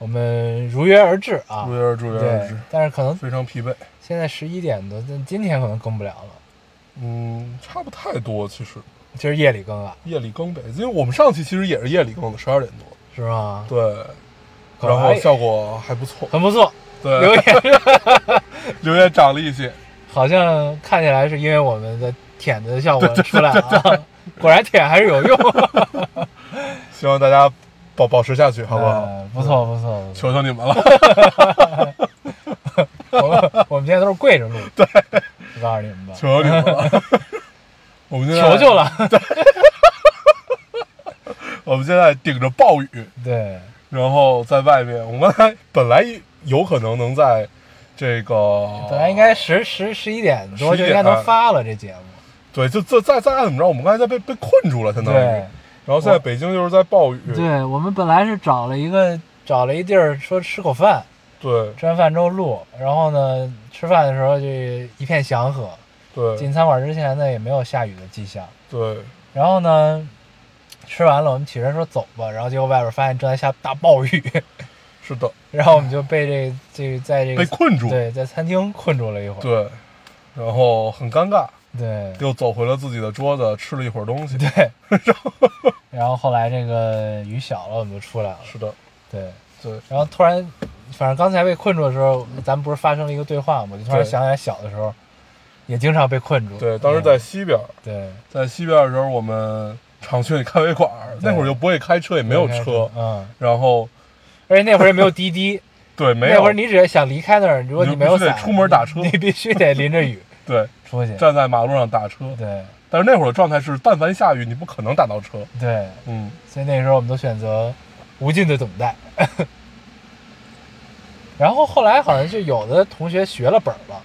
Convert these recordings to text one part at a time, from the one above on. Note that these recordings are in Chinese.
我们如约而至啊，如约而至，如约而至，，但是可能非常疲惫。现在十一点多，但今天可能更不了了，嗯，差不太多，其实今儿夜里更啊，夜里更北，因为我们上期其实也是夜里更的，十二点多。是吗？对，然后效果还不错。很不错，对留对，言 留言涨了一些。好像看起来是因为我们的舔的效果出来了啊，果然舔还是有用，希望大家保保持下去，好不好？呃不错不错求求你们了，我们我们现在都是跪着录，对，我告诉你们吧，求求你们了。我们现在求求，了，对我们现在顶着暴雨，对。然后在外面。我们还本来有可能能在这个本来应该十十十一点多就应该能发了这节目，对，就这再再按怎么着，我们刚才在被被困住了，相当于。对然后现在北京就是在暴雨，对，我们本来是找了一个找了一地儿说吃口饭，对吃完饭之后录，然后呢吃饭的时候就一片祥和，对。进餐馆之前呢也没有下雨的迹象，对。然后呢吃完了我们起身说走吧，然后结果外边发现正在下大暴雨，是的，然后我们就被这这个在这个被困住，对在餐厅困住了一会儿，对然后很尴尬，对又走回了自己的桌子，吃了一会儿东西。对，然后后来这个雨小了，我们就出来了，是的，对。对然后突然，反正刚才被困住的时候，咱们不是发生了一个对话吗？就突然想起来，小的时候也经常被困住。对，当时在嗯西边，对在西边的时候，我们常去咖啡馆，那会儿又不会开车，也没有车，嗯，然后而且那会儿也没有滴滴，对没有那会儿你只要想离开那儿，如果你没有伞，出门打车你你必须得淋着雨对出去。站在马路上打车，对但是那会儿的状态是，但凡下雨，你不可能打到车。对，嗯，所以那个时候我们都选择无尽的等待。然后后来好像就有的同学学了本儿了，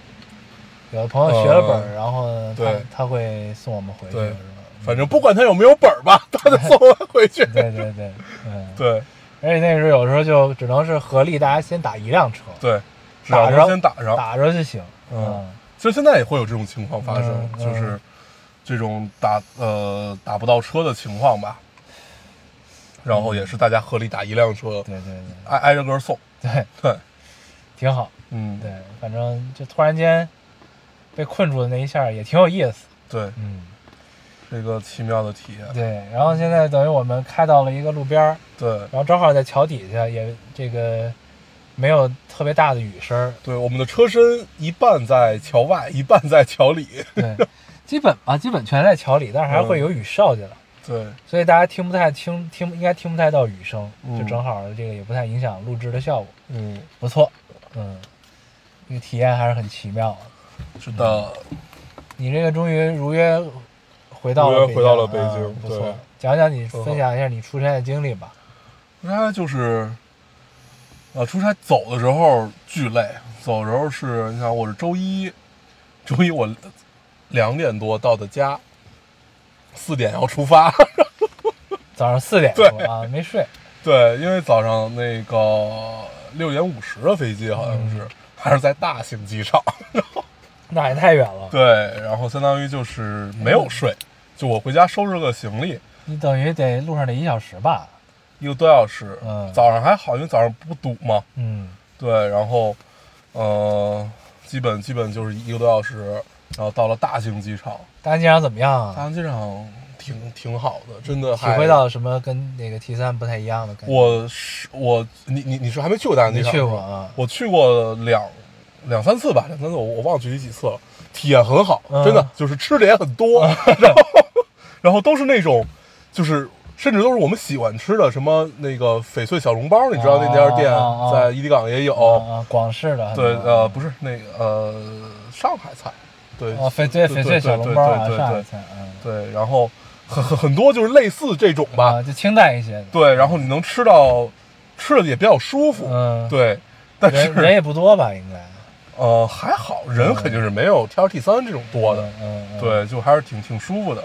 有的朋友学了本儿，嗯然后呢，他对他会送我们回去，是吧？反正不管他有没有本儿吧，他得送我们回去。对对对，嗯，对而且那个时候有时候就只能是合力，大家先打一辆车，对，打着先打着。打着就行，嗯其实现在也会有这种情况发生，就是这种打呃打不到车的情况吧。然后也是大家合力打一辆车，对对对。挨挨着个送。对，对，挺好，嗯，对，反正就突然间被困住的那一下也挺有意思，对，嗯，这个奇妙的体验。对，然后现在等于我们开到了一个路边儿，对。然后正好在桥底下，也这个没有特别大的雨声儿，对，我们的车身一半在桥外，一半在桥里。对，基本吧，基本全在桥里，但是还会有雨哨进来，对，所以大家听不太清，听应该听不太到雨声，嗯。就正好这个也不太影响录制的效果，嗯，不错，嗯，这个体验还是很奇妙。的。是的，你这个终于如约回到了如约回到了啊北京对不错，讲讲你分享一下你出差的经历吧。出差就是，呃，出差走的时候巨累，走的时候是，你看我是周一，周一我两点多到的家，四点要出发。早上四点 对多啊，没睡，对，因为早上那个六点五十的飞机好像是，嗯还是在大兴机场。那也太远了。对，然后相当于就是没有睡，就我回家收拾个行李，你等于得路上得一小时吧？一个多小时。嗯早上还好，因为早上不堵嘛。嗯，对，然后，呃，基本基本就是一个多小时，然后到了大兴机场，大兴机场怎么样啊？大兴机场挺挺好的，真的体会到什么跟那个 T 三不太一样的感觉？我是我你你你是还没去过大兴机没场？去过啊。我去过两两三次吧，两三次我我忘了具体几次了，体验很好，嗯真的就是吃的也很多，然后然后都是那种就是。甚至都是我们喜欢吃的，什么那个翡翠小笼包，你知道那家店在伊犁港也有，广式的对，呃，不是那个呃，上海菜，对，哦，翡翠翡翠小笼包啊，对对对。上海菜，嗯，对，然后很很很多就是类似这种吧，啊，就清淡一些的，对，然后你能吃到吃的也比较舒服，嗯，，对。但是人也不多吧？应该。呃还好，人肯定是没有 T R T 三这种多的，嗯，嗯，对，就还是挺挺舒服的。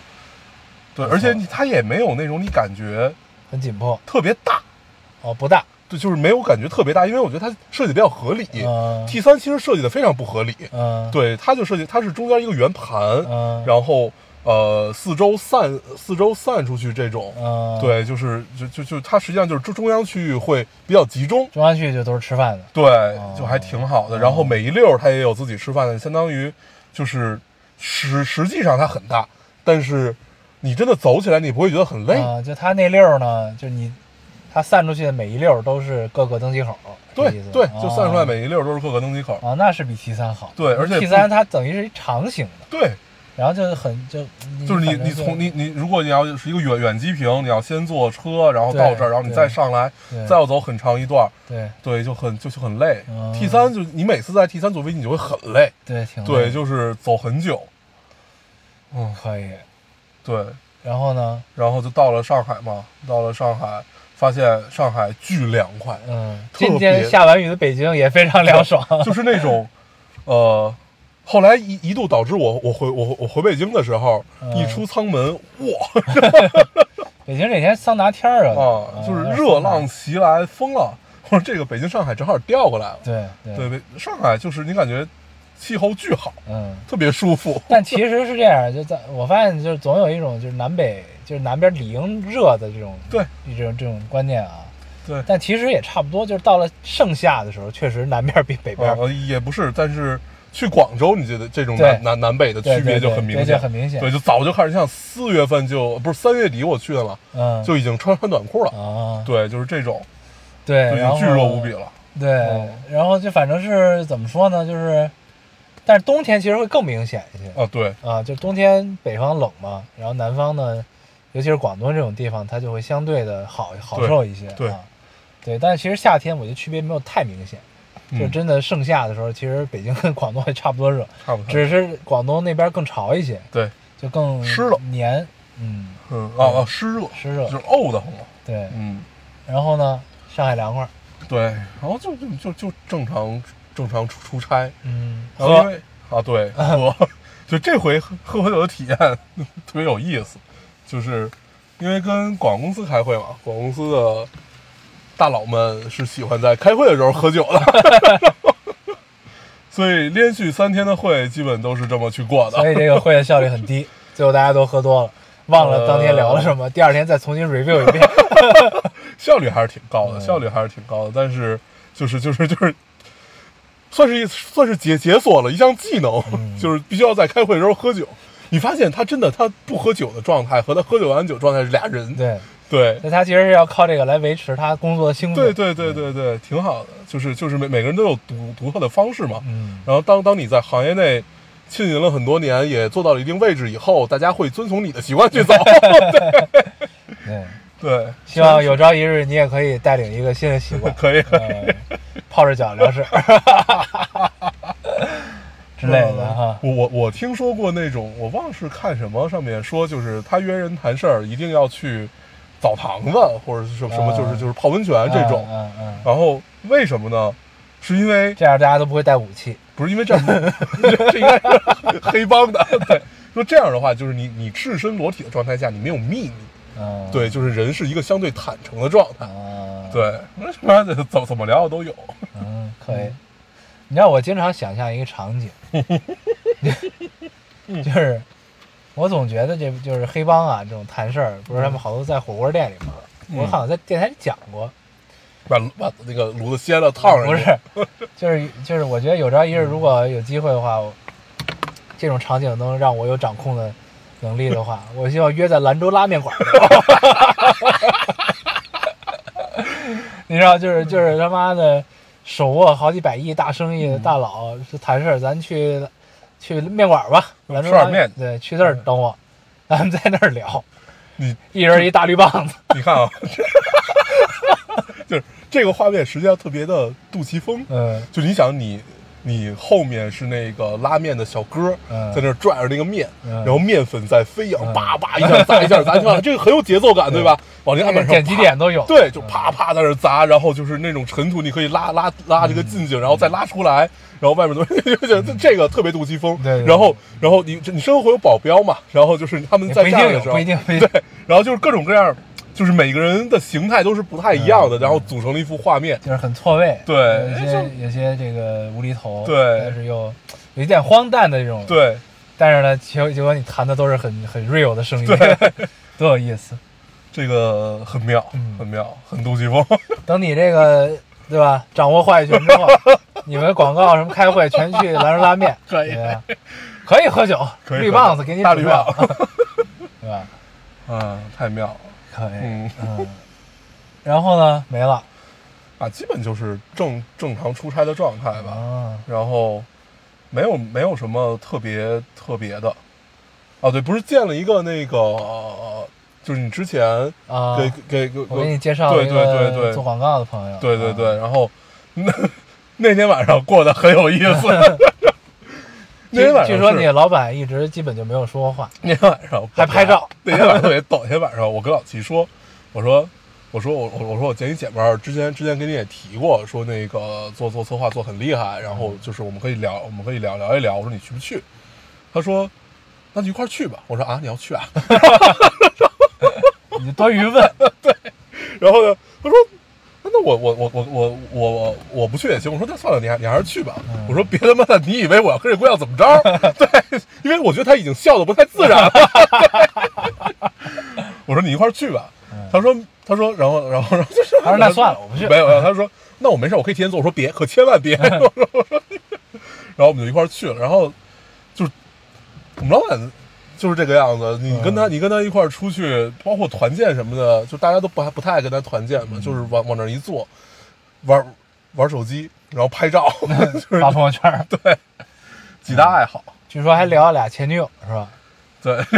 对，而且它也没有那种你感觉很紧迫。特别大，哦，不大。对，就是没有感觉特别大，因为我觉得它设计比较合理。嗯 T 三其实设计的非常不合理，嗯，，对，它就设计它是中间一个圆盘，嗯，然后呃四周散四周散出去这种，嗯，，对，就是就就就它实际上就是中中央区域会比较集中，中央区域就都是吃饭的。对，就还挺好的。哦然后每一溜儿它也有自己吃饭的，相当于就是实实际上它很大，但是你真的走起来你不会觉得很累。啊，就它那溜儿呢，就你它散出去的每一溜儿都是各个登机口，对对，就散出来啊每一溜儿都是各个登机口。啊，那是比 T 三好。对而且 T 不三它等于是一长形的，对，然后就很就就是你你从你你如果你要是一个远远机坪，你要先坐车，然后到这儿，然后你再上来，再要走很长一段儿，对对，就很就就很累。嗯 T 三就你每次在 T 三坐飞机，你就会很累，对挺累对，就是走很久。嗯，可以。对，然后呢，然后就到了上海嘛，到了上海，发现上海巨凉快，嗯，今天下完雨的北京也非常凉爽。就是那种，呃，后来一一度导致我我回我我回北京的时候，嗯。一出舱门，哇 北京这天桑拿天儿啊，啊，就是热浪袭来，疯了。我说这个北京上海正好调过来了，对对。上海就是你感觉气候巨好，嗯。特别舒服。但其实是这样，就在我发现，就是总有一种就是南北，就是南边理应热的这种对这种这种观念啊。对，但其实也差不多，就是到了盛夏的时候，确实南边比北边呃，也不是，但是去广州，你觉得这种南南南北的区别就很明显，就很明显对，就早就开始像四月份就不是三月底我去的了，嗯就已经穿穿短裤了。啊，对，就是这种，对，巨热无比了。对嗯，然后就反正是怎么说呢，就是，但是冬天其实会更明显一些。啊，对，啊，就冬天北方冷嘛，然后南方呢，尤其是广东这种地方，它就会相对的好好受一些，对。啊，对，但是其实夏天我觉得区别没有太明显。就嗯真的盛夏的时候，其实北京跟广东还差不多热，差不多。只是广东那边更潮一些，对，就更湿了黏，嗯，嗯啊啊，湿热，湿热。就是沤得慌了。对。嗯，然后呢，上海凉快，对，然后就就就就正常正常出出差，嗯，喝，然后因为啊对 喝，就这回喝喝酒的体验特别有意思，就是因为跟广告公司开会嘛，广告公司的大佬们是喜欢在开会的时候喝酒的，所以连续三天的会基本都是这么去过的。所以这个会的效率很低，最后大家都喝多了，忘了当天聊了什么，第二天再重新 review 一遍。效率还是挺高的，嗯。效率还是挺高的，但是就是就是就是，算是一算是解解锁了一项技能，嗯。就是必须要在开会的时候喝酒。你发现他真的他不喝酒的状态和他喝酒完酒状态是俩人，对，对。那他其实是要靠这个来维持他工作的兴奋。对对对对对，挺好的，就是就是每每个人都有独独特的方式嘛。嗯，然后当当你在行业内浸淫了很多年，也做到了一定位置以后，大家会遵从你的习惯去走。对，对，希望有朝一日你也可以带领一个新的习惯，可以可以。呃泡着脚聊事 之类的哈。我我我听说过那种，我忘了是看什么上面说，就是他约人谈事儿一定要去澡堂子或者是什么什么，啊就是就是泡温泉这种。嗯嗯嗯，然后为什么呢？是因为这样大家都不会带武器。不是因为这样，这应该是黑帮的。对，说这样的话，就是你你赤身裸体的状态下，你没有秘密。嗯，对，就是人是一个相对坦诚的状态。啊，，对，那什么 怎怎么聊的都有。嗯，可以。你知道我经常想象一个场景，就是我总觉得这就是黑帮啊这种谈事儿，不是他们好多在火锅店里吗，嗯我好像在电台里讲过，把把那个炉子掀了烫上不。是，就是就是我觉得有朝一日如果有机会的话，我这种场景能让我有掌控的能力的话，我希望约在兰州拉面馆。儿。你知道，就是就是他妈的手握好几百亿大生意的大佬是谈事儿，咱去去面馆吧，兰州拉面。对，去那儿等我，咱们在那儿聊，你一人一大绿棒子，你看啊，就是这个画面实际上特别的杜琪峰。嗯。就你想你你后面是那个拉面的小哥嗯。在那拽着那个面，嗯。然后面粉在飞扬，嗯叭叭一下砸一下砸，你看这个很有节奏感，对。吧？往那案板上点击点都有。对，就啪啪在那砸，然后就是那种尘土，你可以拉拉拉这个近景，然后再拉出来，然后外面都 就觉得这个特别杜琪峰。然后然后你你身后会有保镖嘛，然后就是他们在站的时候，不一定，不一定。对，然后就是各种各样，就是每个人的形态都是不太一样的，嗯。然后组成了一幅画面。就是很错位，对。有些有些这个无厘头，对。但是又有一点荒诞的这种，，对。但是呢，结结果你弹的都是很很 real 的声音，对。多有意思。这个很妙，嗯。很妙，很杜琪峰。等你这个对吧，掌握话语权之后，你们广告什么开会全去兰州拉面，可以。对可以喝酒，可以绿棒子给你大绿棒，对吧？嗯，太妙了可以，嗯嗯，然后呢，没了啊！基本就是正正常出差的状态吧。啊，然后没有没有什么特别特别的。哦，对，不是见了一个那个，呃就是你之前啊，给给给我给你介绍对对对对做广告的朋友，啊对对对，然后那 那天晚上过得很有意思。那天晚上据说是你老板一直基本就没有说过话，那天晚上还拍照。那天晚上特别逗。那天晚上我跟老齐说，我说我说我我我说我见你姐们儿之前之前跟你也提过，说那个做做策划做很厉害，然后就是我们可以聊我们可以聊聊一聊。我说你去不去？他说那就一块儿去吧。我说啊你要去啊？你就多余问，然后呢他说。那我我我我我我我我不去也行。我说那算了，你还你还是去吧。我说别他妈的，你以为我要跟这姑娘怎么着？对，因为我觉得她已经笑的不太自然了。我说你一块去吧。他说他说然后然后然后就是他说那算了，我不去。没有没有。他说那我没事，我可以提前走。我说别，可千万别。我说 然后我们就一块去了。然后就是我们老板。就是这个样子。你跟他，你跟他一块儿出去，包括团建什么的，就大家都不还不太爱跟他团建嘛，就是往往那儿一坐，玩玩手机，然后拍照，就是发朋友圈。对几大爱好。据说还聊了俩前女友是吧？对，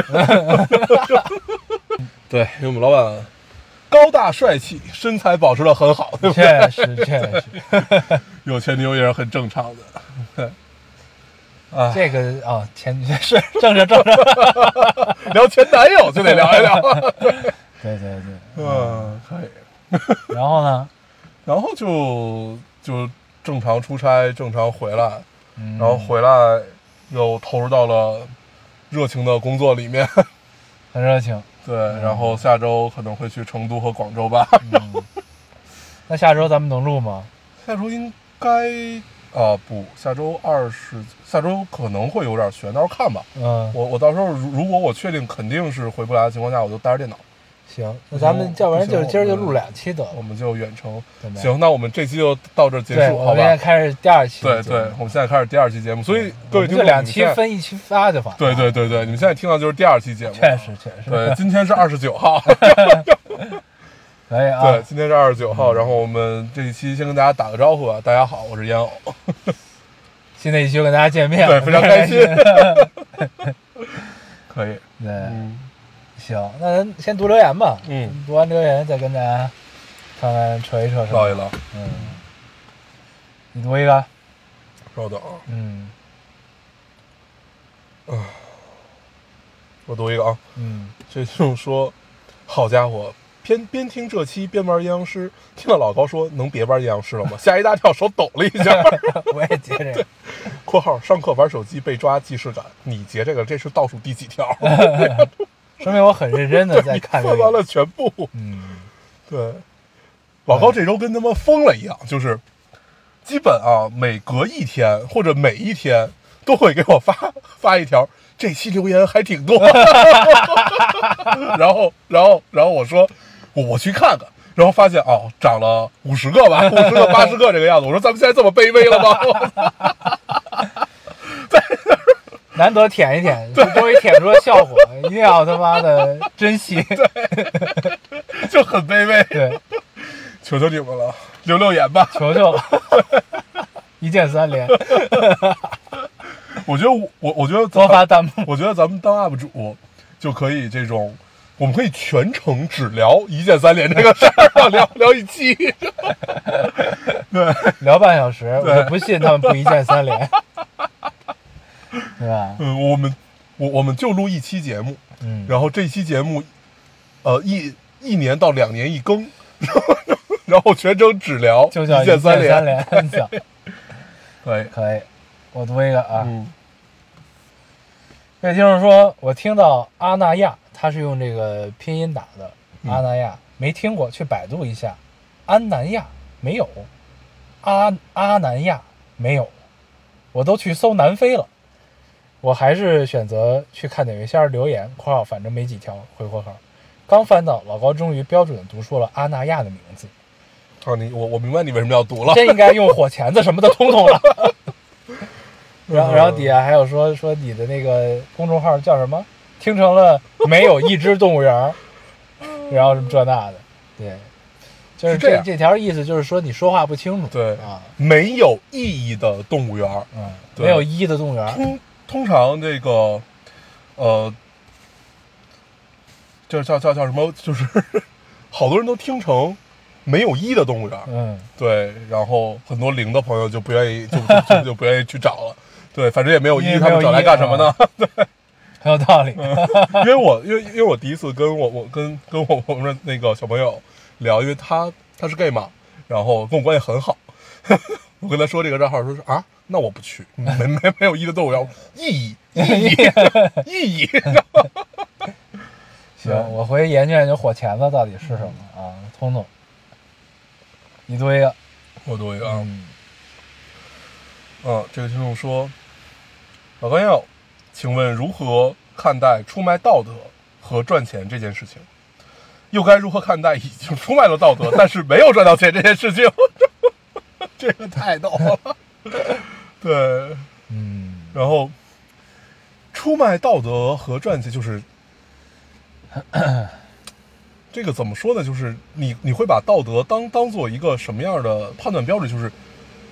对，因为我们老板高大帅气，身材保持的很好，对不对？确实确实，有前女友也是很正常的。对，啊，这个啊，前女 是正着正着，聊前男友就得聊一聊。对对对。嗯，可以。然后呢？然后就就正常出差，正常回来，嗯然后回来又投入到了热情的工作里面。很热情。对，然后下周可能会去成都和广州吧。嗯，那下周咱们能录吗？下周应该啊不，下周二十，下周可能会有点悬，到时候看吧。嗯，我我到时候如如果我确定肯定是回不来的情况下，我就带着电脑，行，那咱们要不然就今儿就录两期得了我，们就远程。行，那我们这期就到这结，束，好吧我们现在？开始第二期对。对，我们现在开始第二期节目，所以各位听众，两期分一期发就完。对对对对，你们现在听到就是第二期节目，确实确实。对，今天是二十九号，可以啊。对，今天是二十九号，然后我们这一期先跟大家打个招呼啊，大家好，我是烟偶，新的一期又跟大家见面，对，非常开心，可以，对，嗯。行，那咱先读留言吧。嗯，读完留言再跟大家看看扯一扯。唠一唠，嗯，你读一个。稍等啊，嗯。我读一个啊，嗯，这就是说，好家伙。边边听这期边玩阴阳师，听到老高说能别玩阴阳师了吗？吓一大跳，手抖了一下。我也截这个。（括号上课玩手机被抓既视感），你截这个，这是倒数第几条？说明我很认真的在看这翻完。了全部。嗯，对，老高这周跟他妈疯了一样，就是基本啊，每隔一天或者每一天都会给我发发一条，这期留言还挺多。然后，然后，然后我说我我去看看，然后发现哦，涨了五十个吧，五十个、八十个这个样子。我说咱们现在这么卑微了吗？难得舔一舔，终于舔出了效果，一定要他妈的珍惜。对就很卑微，对，求求你们了，留留言吧。求求了，一键三连，我觉得我我我觉得多发弹幕。我觉得咱们当 UP 主就可以这种我们可以全程只聊一键三连这个事儿，要聊聊一期。对，聊半小时，我就不信他们不一键三连，对吧？嗯，我们我我们就录一期节目，嗯，然后这期节目，呃，一一年到两年一更，然后全程只聊就叫一键三连。连，行，对，可以。我读一个啊，嗯这位听众说，我听到阿那亚，他是用这个拼音打的，嗯阿那亚没听过，去百度一下，安南亚没有，阿阿南亚没有，我都去搜南非了，我还是选择去看哪位先生留言（括号反正没几条）回括号。刚翻到，老高终于标准的读出了阿那亚的名字，啊，你我我明白你为什么要读了。真应该用火钳子什么的通通了。然后，然后底下还有说说你的那个公众号叫什么？听成了没有一只动物园儿，然后什么这那的，对，就是是这样这这条意思就是说你说话不清楚，对啊，没有意义的动物园儿，嗯，没有一的动物园儿，通通常这个，呃，这叫叫叫什么？就是 好多人都听成没有一的动物园儿，嗯，对，然后很多零的朋友就不愿意，就就就就不愿意去找了。对，反正也没有一，他们找来干什么呢？很有道理，因为我因为因为我第一次跟我我跟跟我我们那个小朋友聊，因为他他是 gay 嘛，然后跟我关系很好，我跟他说这个账号，说是啊，那我不去，没没没有意义的动物园，意义意义意义，行，我回去研究研究火钳子到底是什么啊，通通，你读一个，我读一个啊，嗯，嗯，这个听众说，老高要，请问如何看待出卖道德和赚钱这件事情？又该如何看待已经出卖了道德，但是没有赚到钱这件事情？这个太逗了。对，嗯，然后出卖道德和赚钱就是。这个怎么说呢？就是你你会把道德当当做一个什么样的判断标准？就是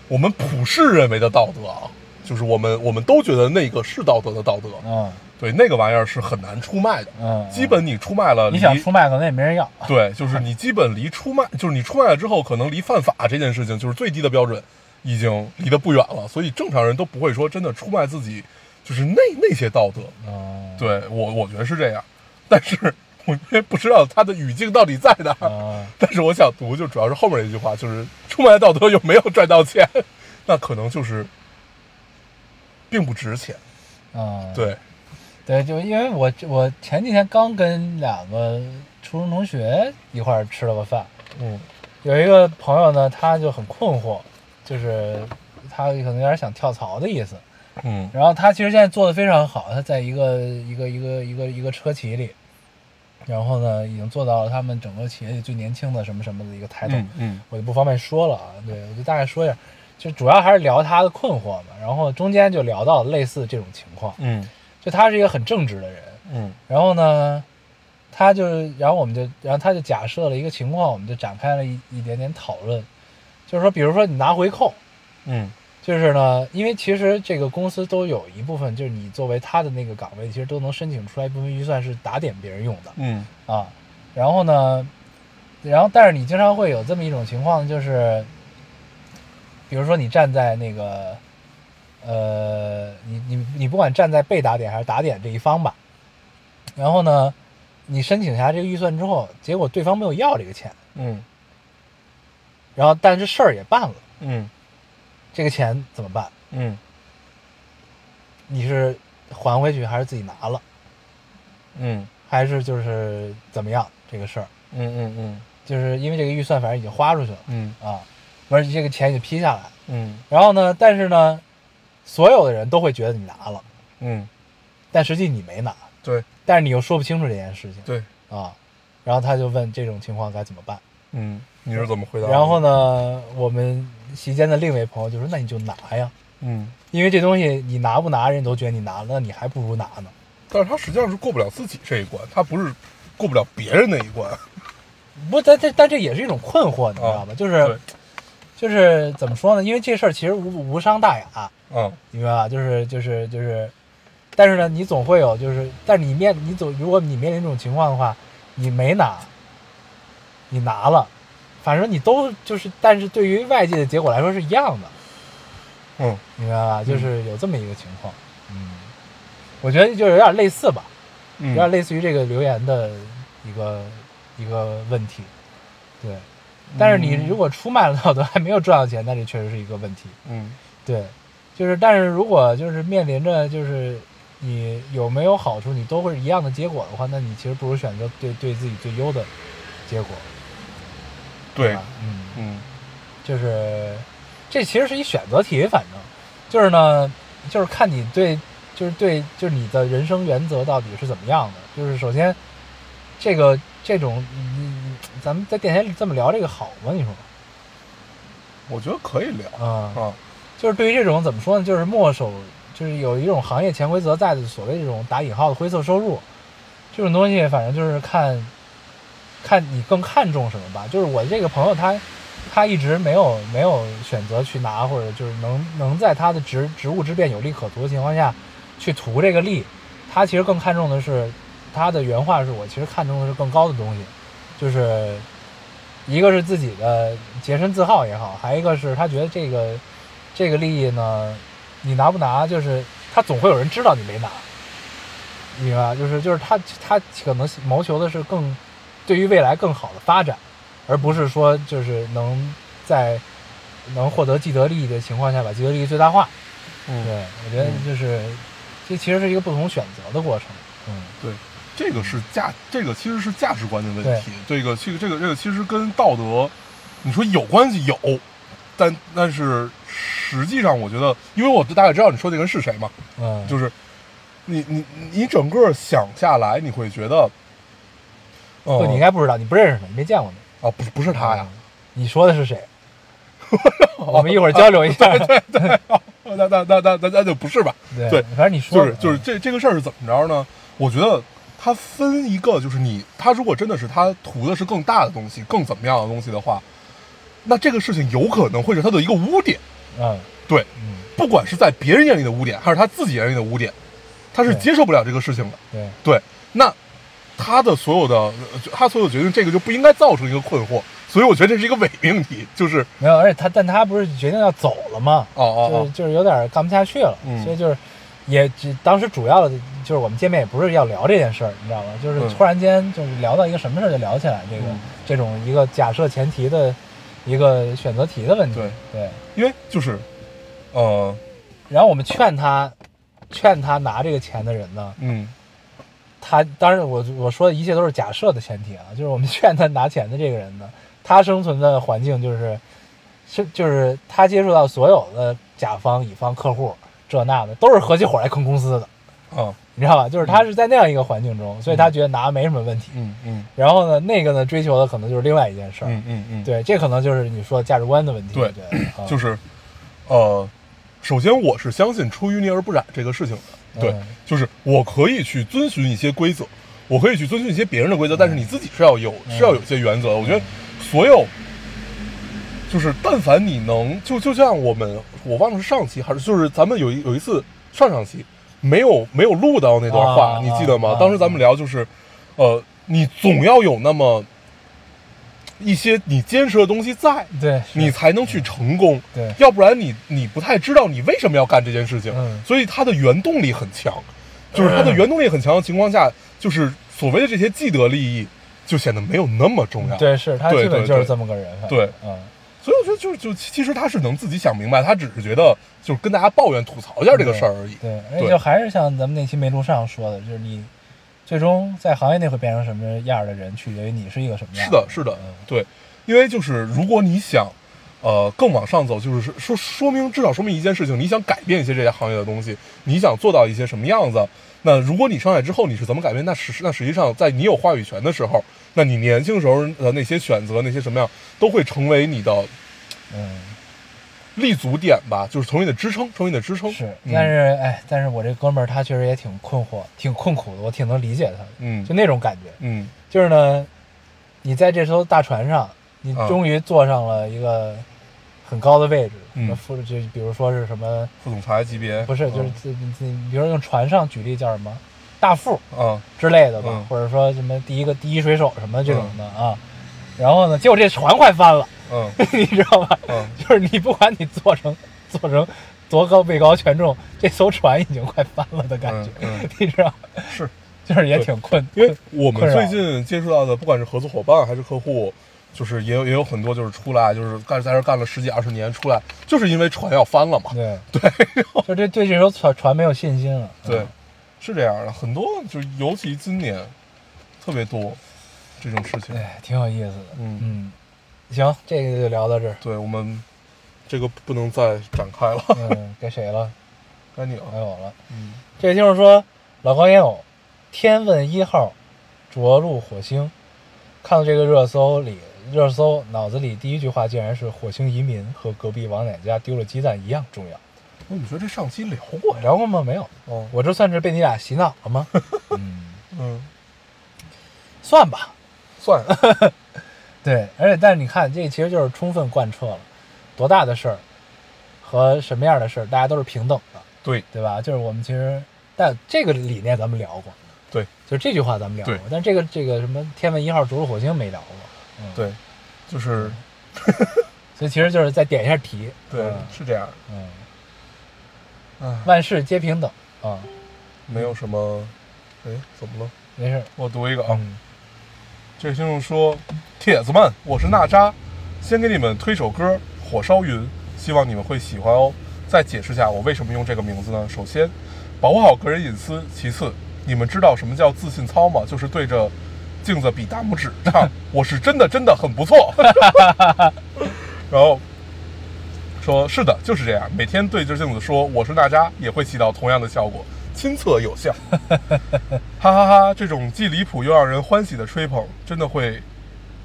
我们普世认为的道德啊，就是我们我们都觉得那个是道德的道德，嗯对那个玩意儿是很难出卖的。嗯，基本你出卖了，你想出卖可能也没人要，对，就是你基本离出卖，就是你出卖了之后，可能离犯法这件事情，就是最低的标准，已经离得不远了。所以正常人都不会说真的出卖自己，就是那那些道德。嗯，对我，我觉得是这样，但是我因为不知道他的语境到底在哪儿。啊，但是我想读，就主要是后面一句话，就是出卖道德又没有赚到钱，那可能就是并不值钱。嗯，对，对，就因为我我前几天刚跟两个初中同学一块儿吃了个饭，嗯有一个朋友呢，他就很困惑，就是他可能有点想跳槽的意思。嗯然后他其实现在做的非常好，他在一个一个一个一个一个车企里，然后呢，已经做到了他们整个企业里最年轻的什么什么的一个抬头。嗯嗯我就不方便说了啊，对我就大概说一下，就主要还是聊他的困惑嘛，然后中间就聊到类似这种情况，嗯。就他是一个很正直的人，嗯。然后呢，他就，然后我们就，然后他就假设了一个情况，我们就展开了一一点点讨论，就是说，比如说你拿回扣，嗯。就是呢，因为其实这个公司都有一部分，就是你作为他的那个岗位，其实都能申请出来一部分预算是打点别人用的。嗯。啊。然后呢，然后但是你经常会有这么一种情况，就是，比如说你站在那个，呃，你你你不管站在被打点还是打点这一方吧，然后呢，你申请下这个预算之后，结果对方没有要这个钱，嗯然后但是事儿也办了，嗯这个钱怎么办？嗯你是还回去还是自己拿了？嗯还是就是怎么样这个事儿？嗯嗯就是因为这个预算反正已经花出去了嗯啊，完事这个钱你批下来，嗯然后呢，但是呢，所有的人都会觉得你拿了，嗯，但实际你没拿，对但是你又说不清楚这件事情对，啊，然后他就问这种情况该怎么办？嗯，你是怎么回答？然后？呢，我们席间的另一位朋友就说：“那你就拿呀，嗯，因为这东西你拿不拿，人都觉得你拿了，那你还不如拿呢。但是他实际上是过不了自己这一关，他不是过不了别人那一关。不，但这但这也是一种困惑，你知道吧？就是就是怎么说呢？因为这事儿其实无无伤大雅，嗯你明白吧？就是就是就是，但是呢，你总会有就是，但是你面你总如果你面临这种情况的话，你没拿，你拿了，反正你都就是，但是对于外界的结果来说是一样的，嗯明白吧？就是有这么一个情况，嗯，我觉得就是有点类似吧，有嗯，点类似于这个留言的一个一个问题，对。但是你如果出卖了道德还没有赚到钱，那这确实是一个问题。嗯对，就是但是如果就是面临着就是你有没有好处，你都会是一样的结果的话，那你其实不如选择对对自己最优的结果，对吧？嗯，嗯就是这其实是一选择题，反正就是呢，就是看你对，就是对，就是你的人生原则到底是怎么样的。就是首先，这个这种，嗯，咱们在电台里这么聊这个好吗？你说？我觉得可以聊啊、啊，就是对于这种怎么说呢，就是墨守，就是有一种行业潜规则在的所谓这种打引号的灰色收入，这种东西，反正就是看，看你更看重什么吧。就是我这个朋友他，他一直没有没有选择去拿，或者就是能能在他的职职务之便有利可图的情况下，去图这个利，他其实更看重的是，他的原话是我其实看重的是更高的东西，就是一个是自己的洁身自好也好，还一个是他觉得这个这个利益呢，你拿不拿，就是他总会有人知道你没拿，你明白吧？就是就是他他可能谋求的是更对于未来更好的发展，而不是说就是能在能获得既得利益的情况下把既得利益最大化。嗯，对，我觉得就是这其实是一个不同选择的过程。嗯，对，这个是价，这个其实是价值观的问题。这个这个这个这个其实跟道德，你说有关系有，但但是实际上我觉得，因为我大概知道你说这个人是谁嘛，嗯，就是你你你整个想下来，你会觉得，哦、不，你应该不知道，你不认识他，你没见过他。啊，不是不是他呀，嗯你说的是谁？我们一会儿交流一下。对对那那那那那那就不是吧？对对反正你说就是就是这这个事儿是怎么着呢？我觉得它分一个，就是你他如果真的是他图的是更大的东西，更怎么样的东西的话，那这个事情有可能会是他的一个污点。嗯对，嗯，不管是在别人眼里的污点，还是他自己眼里的污点，他是接受不了这个事情的。对对，那他的所有的呃他所有决定，这个就不应该造成一个困惑。所以我觉得这是一个伪命题，就是没有，而且他但他不是决定要走了吗？哦哦哦就是就是有点干不下去了，嗯所以就是也只当时主要的就是我们见面也不是要聊这件事儿，你知道吗？就是嗯突然间就是聊到一个什么事儿就聊起来，这个、嗯这种一个假设前提的一个选择题的问题。对对，因为就是呃然后我们劝他劝他拿这个钱的人呢，嗯他当然我我说的一切都是假设的前提啊，就是我们 劝他拿钱的这个人呢，他生存的环境就是是就是他接触到所有的甲方、乙方、客户这那的都是合起伙来坑公司的，嗯你知道吧？就是他是在那样一个环境中，所以他觉得拿没什么问题。嗯嗯然后呢，那个呢追求的可能就是另外一件事儿，嗯嗯嗯，对，这可能就是你说的价值观的问题。对就是呃，首先我是相信出淤泥而不染这个事情的，对，嗯就是我可以去遵循一些规则，我可以去遵循一些别人的规则，但是你自己是要有嗯是要有一些原则的。我觉得所有就是但凡你能就就像我们我忘了是上期还是就是咱们有一有一次上上期没有没有录到那段话，啊你记得吗？啊当时咱们聊就是呃，你总要有那么一些你坚持的东西在。对，你才能去成功，对要不然你你不太知道你为什么要干这件事情，嗯所以它的原动力很强，就是它的原动力很强的情况下，就是所谓的这些既得利益就显得没有那么重要。，对，是他对基本就是这么个人。对嗯，所以我觉得就是就其实他是能自己想明白，他只是觉得就是跟大家抱怨吐槽一下这个事儿而已。对，而且对。就还是像咱们那期没录上说的，就是你最终在行业内会变成什么样的人，取决于你是一个什么样是的，是的嗯，对，因为就是如果你想，呃，更往上走，就是说说明至少说明一件事情，你想改变一些这些行业的东西，你想做到一些什么样子，那如果你上来之后你是怎么改变，那实那实际上在你有话语权的时候，那你年轻时候的那些选择，那些什么样，都会成为你的嗯，立足点吧，就是成为你的支撑，成为你的支撑。是，嗯。但是哎，但是我这哥们儿他确实也挺困惑，挺困苦的，我挺能理解他的，嗯。就那种感觉，嗯。就是呢，你在这艘大船上，你啊。终于坐上了一个很高的位置，嗯。副就比如说是什么，副总裁级别。不是，就是嗯。自你比如说用船上举例叫什么？大副啊，之类的吧，嗯或者说什么第一个第一水手什么这种的啊。然后呢，结果这船快翻了，嗯 你知道吧？嗯 就是你不管你做成做成多高位高权重，这艘船已经快翻了的感觉，嗯嗯 你知道？是，就是也挺困，因为我们最近接触到的，不管是合作伙伴还是客户，就是也有也有很多就是出来就是干在这儿干了十几二十年出来，就是因为船要翻了嘛。对对，就这对这艘船船没有信心了。对嗯，是这样的，很多就是尤其今年特别多这种事情。哎，挺有意思的。嗯嗯，行，这个就聊到这儿。对我们这个不能再展开了，嗯，该谁了？该你了。该我了。嗯这个听众说，老高烟友，天问一号着陆火星，看到这个热搜里，热搜脑子里第一句话竟然是火星移民和隔壁王奶家丢了鸡蛋一样重要。那你觉得这上期聊过呀？聊过吗？没有。哦，我这算是被你俩洗脑了吗？嗯，嗯，算吧。算。了，对，而且但是你看，这其实就是充分贯彻了多大的事儿和什么样的事儿，大家都是平等的，对。对吧？就是我们其实，但这个理念咱们聊过，对，就是这句话咱们聊过，但这个这个什么天问一号着陆火星没聊过，嗯，，对，就是。所以其实就是再点一下题，对嗯，是这样。嗯，唉，万事皆平等啊，没有什么，哎，怎么了？没事，我读一个啊，嗯，这位听众说：“铁子们，我是娜扎，先给你们推首歌《火烧云》，希望你们会喜欢哦。再解释下我为什么用这个名字呢？首先，保护好个人隐私；其次，你们知道什么叫自信操吗？就是对着镜子比大拇指，唱“我是真的真的很不错”。然后说：“是的，就是这样，每天对着镜子说我是娜扎，也会起到同样的效果，亲测有效。”哈哈哈！这种既离谱又让人欢喜的吹捧，真的会……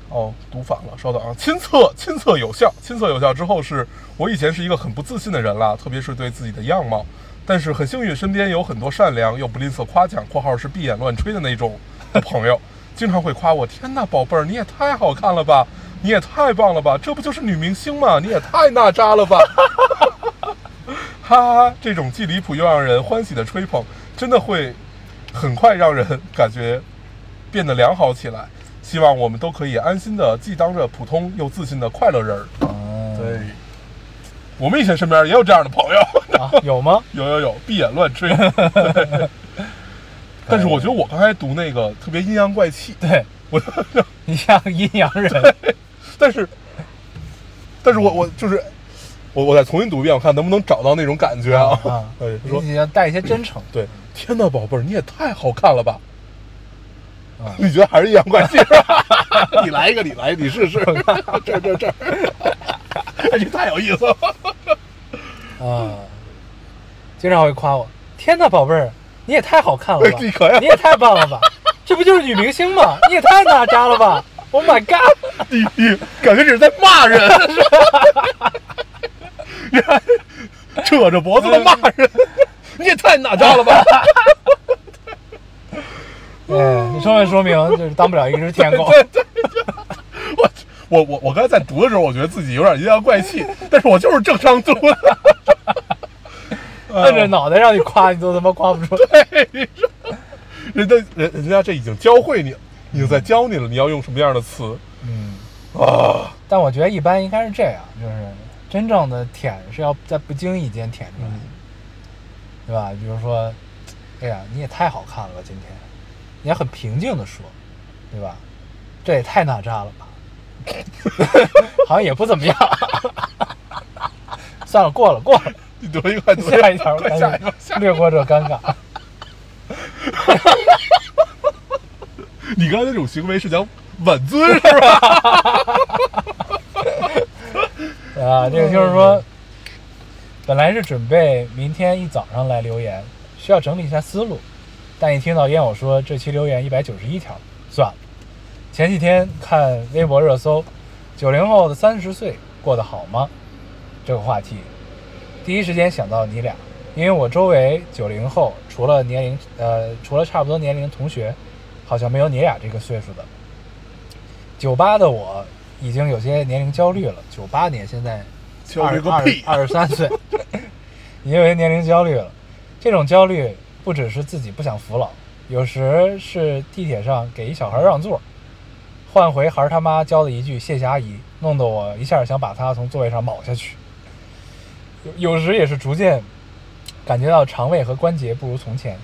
哦，读反了，稍等啊！亲测，亲测有效，亲测有效之后是我以前是一个很不自信的人啦，特别是对自己的样貌。但是很幸运，身边有很多善良又不吝啬夸奖（括号是闭眼乱吹的那种）的朋友，经常会夸我：“天呐，宝贝儿，你也太好看了吧！你也太棒了吧！这不就是女明星吗？你也太娜扎了吧！”哈 哈哈！这种既离谱又让人欢喜的吹捧，真的会很快让人感觉变得良好起来。希望我们都可以安心的，既当着普通又自信的快乐人儿。嗯对，我们以前身边也有这样的朋友，啊，有吗？有有有，闭眼乱吹。对但是我觉得我刚才读那个特别阴阳怪气，对，我，你像阴阳人，但是，但是我我就是我我再重新读一遍，我看能不能找到那种感觉啊。啊，对，说你要带一些真诚，对，天呐，宝贝儿，你也太好看了吧！啊你觉得还是阴阳怪气是吧？你来一个，你来，你试试。这儿这儿这这 太有意思了。啊，经常会夸我。天呐，宝贝儿，你也太好看了吧！你可你也太棒了吧！这不就是女明星吗？你也太娜扎了吧！Oh my god！你你感觉你是在骂人，是吧？你还扯着脖子的骂人，你也太哪吒了吧！哎，你充分说明就是当不了一只天狗。我我我我刚才在读的时候，我觉得自己有点阴阳怪气，但是我就是正常读的。摁着脑袋让你夸，你都他妈夸不出来。人家人人家这已经教会你了，已经在教你了，你要用什么样的词嗯，啊？但我觉得一般应该是这样，就是真正的舔是要在不经意间舔出来的，对吧？比如说，哎呀，你也太好看了吧，今天，你还很平静的说，对吧？这也太娜扎了吧，好像也不怎么样。算了，过了，过了，你读一个，快读下一条，快下一个，下一个。略过这尴尬。你刚才那种行为是讲挽尊是吧？啊，这个就是说，本来是准备明天一早上来留言，需要整理一下思路，但一听到烟友说这期留言一百九十一条，算了。前几天看微博热搜，九零后的三十岁过得好吗？这个话题，第一时间想到你俩，因为我周围九零后除了年龄呃除了差不多年龄同学，好像没有你俩这个岁数的。九八的我已经有些年龄焦虑了，九八年现在焦虑个二二十三岁，已经有些年龄焦虑了。这种焦虑不只是自己不想服老，有时是地铁上给一小孩让座，换回孩儿他妈教的一句“谢谢阿姨”，弄得我一下想把他从座位上卯下去。有有时也是逐渐感觉到肠胃和关节不如从前，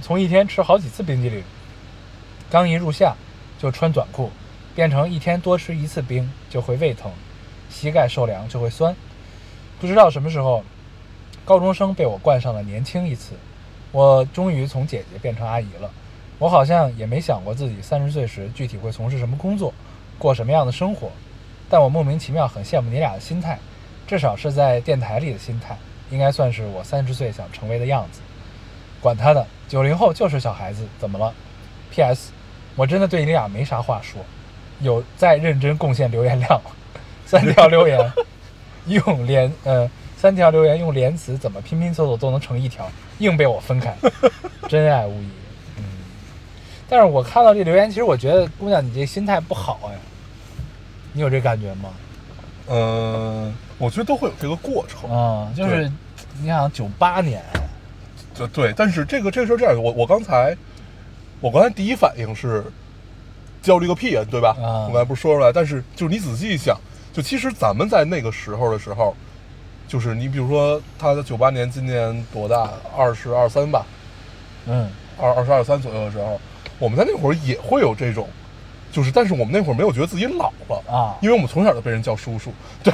从一天吃好几次冰激凌，刚一入夏就穿短裤，变成一天多吃一次冰就会胃疼，膝盖受凉就会酸。不知道什么时候，高中生被我冠上了年轻一词，我终于从姐姐变成阿姨了。我好像也没想过自己三十岁时具体会从事什么工作，过什么样的生活，但我莫名其妙很羡慕你俩的心态，至少是在电台里的心态，应该算是我三十岁想成为的样子。管他的，九零后就是小孩子，怎么了？P.S. 我真的对你俩没啥话说，有在认真贡献留言量？三条留言，用连呃三条留言用连词怎么拼拼凑凑都能成一条，硬被我分开，真爱无疑。嗯，但是我看到这留言，其实我觉得姑娘你这心态不好哎，你有这感觉吗？嗯，我觉得都会有这个过程。啊、就是你想九八年，对对，但是这个这个事儿这样，我我刚才我刚才第一反应是焦虑个屁啊，对吧？啊我刚才不是说出来，但是就是你仔细一想，就其实咱们在那个时候的时候，就是你比如说他九八年今年多大？二十二三吧，嗯二二十二三左右的时候，我们在那会儿也会有这种，就是但是我们那会儿没有觉得自己老了啊因为我们从小就被人叫叔叔，对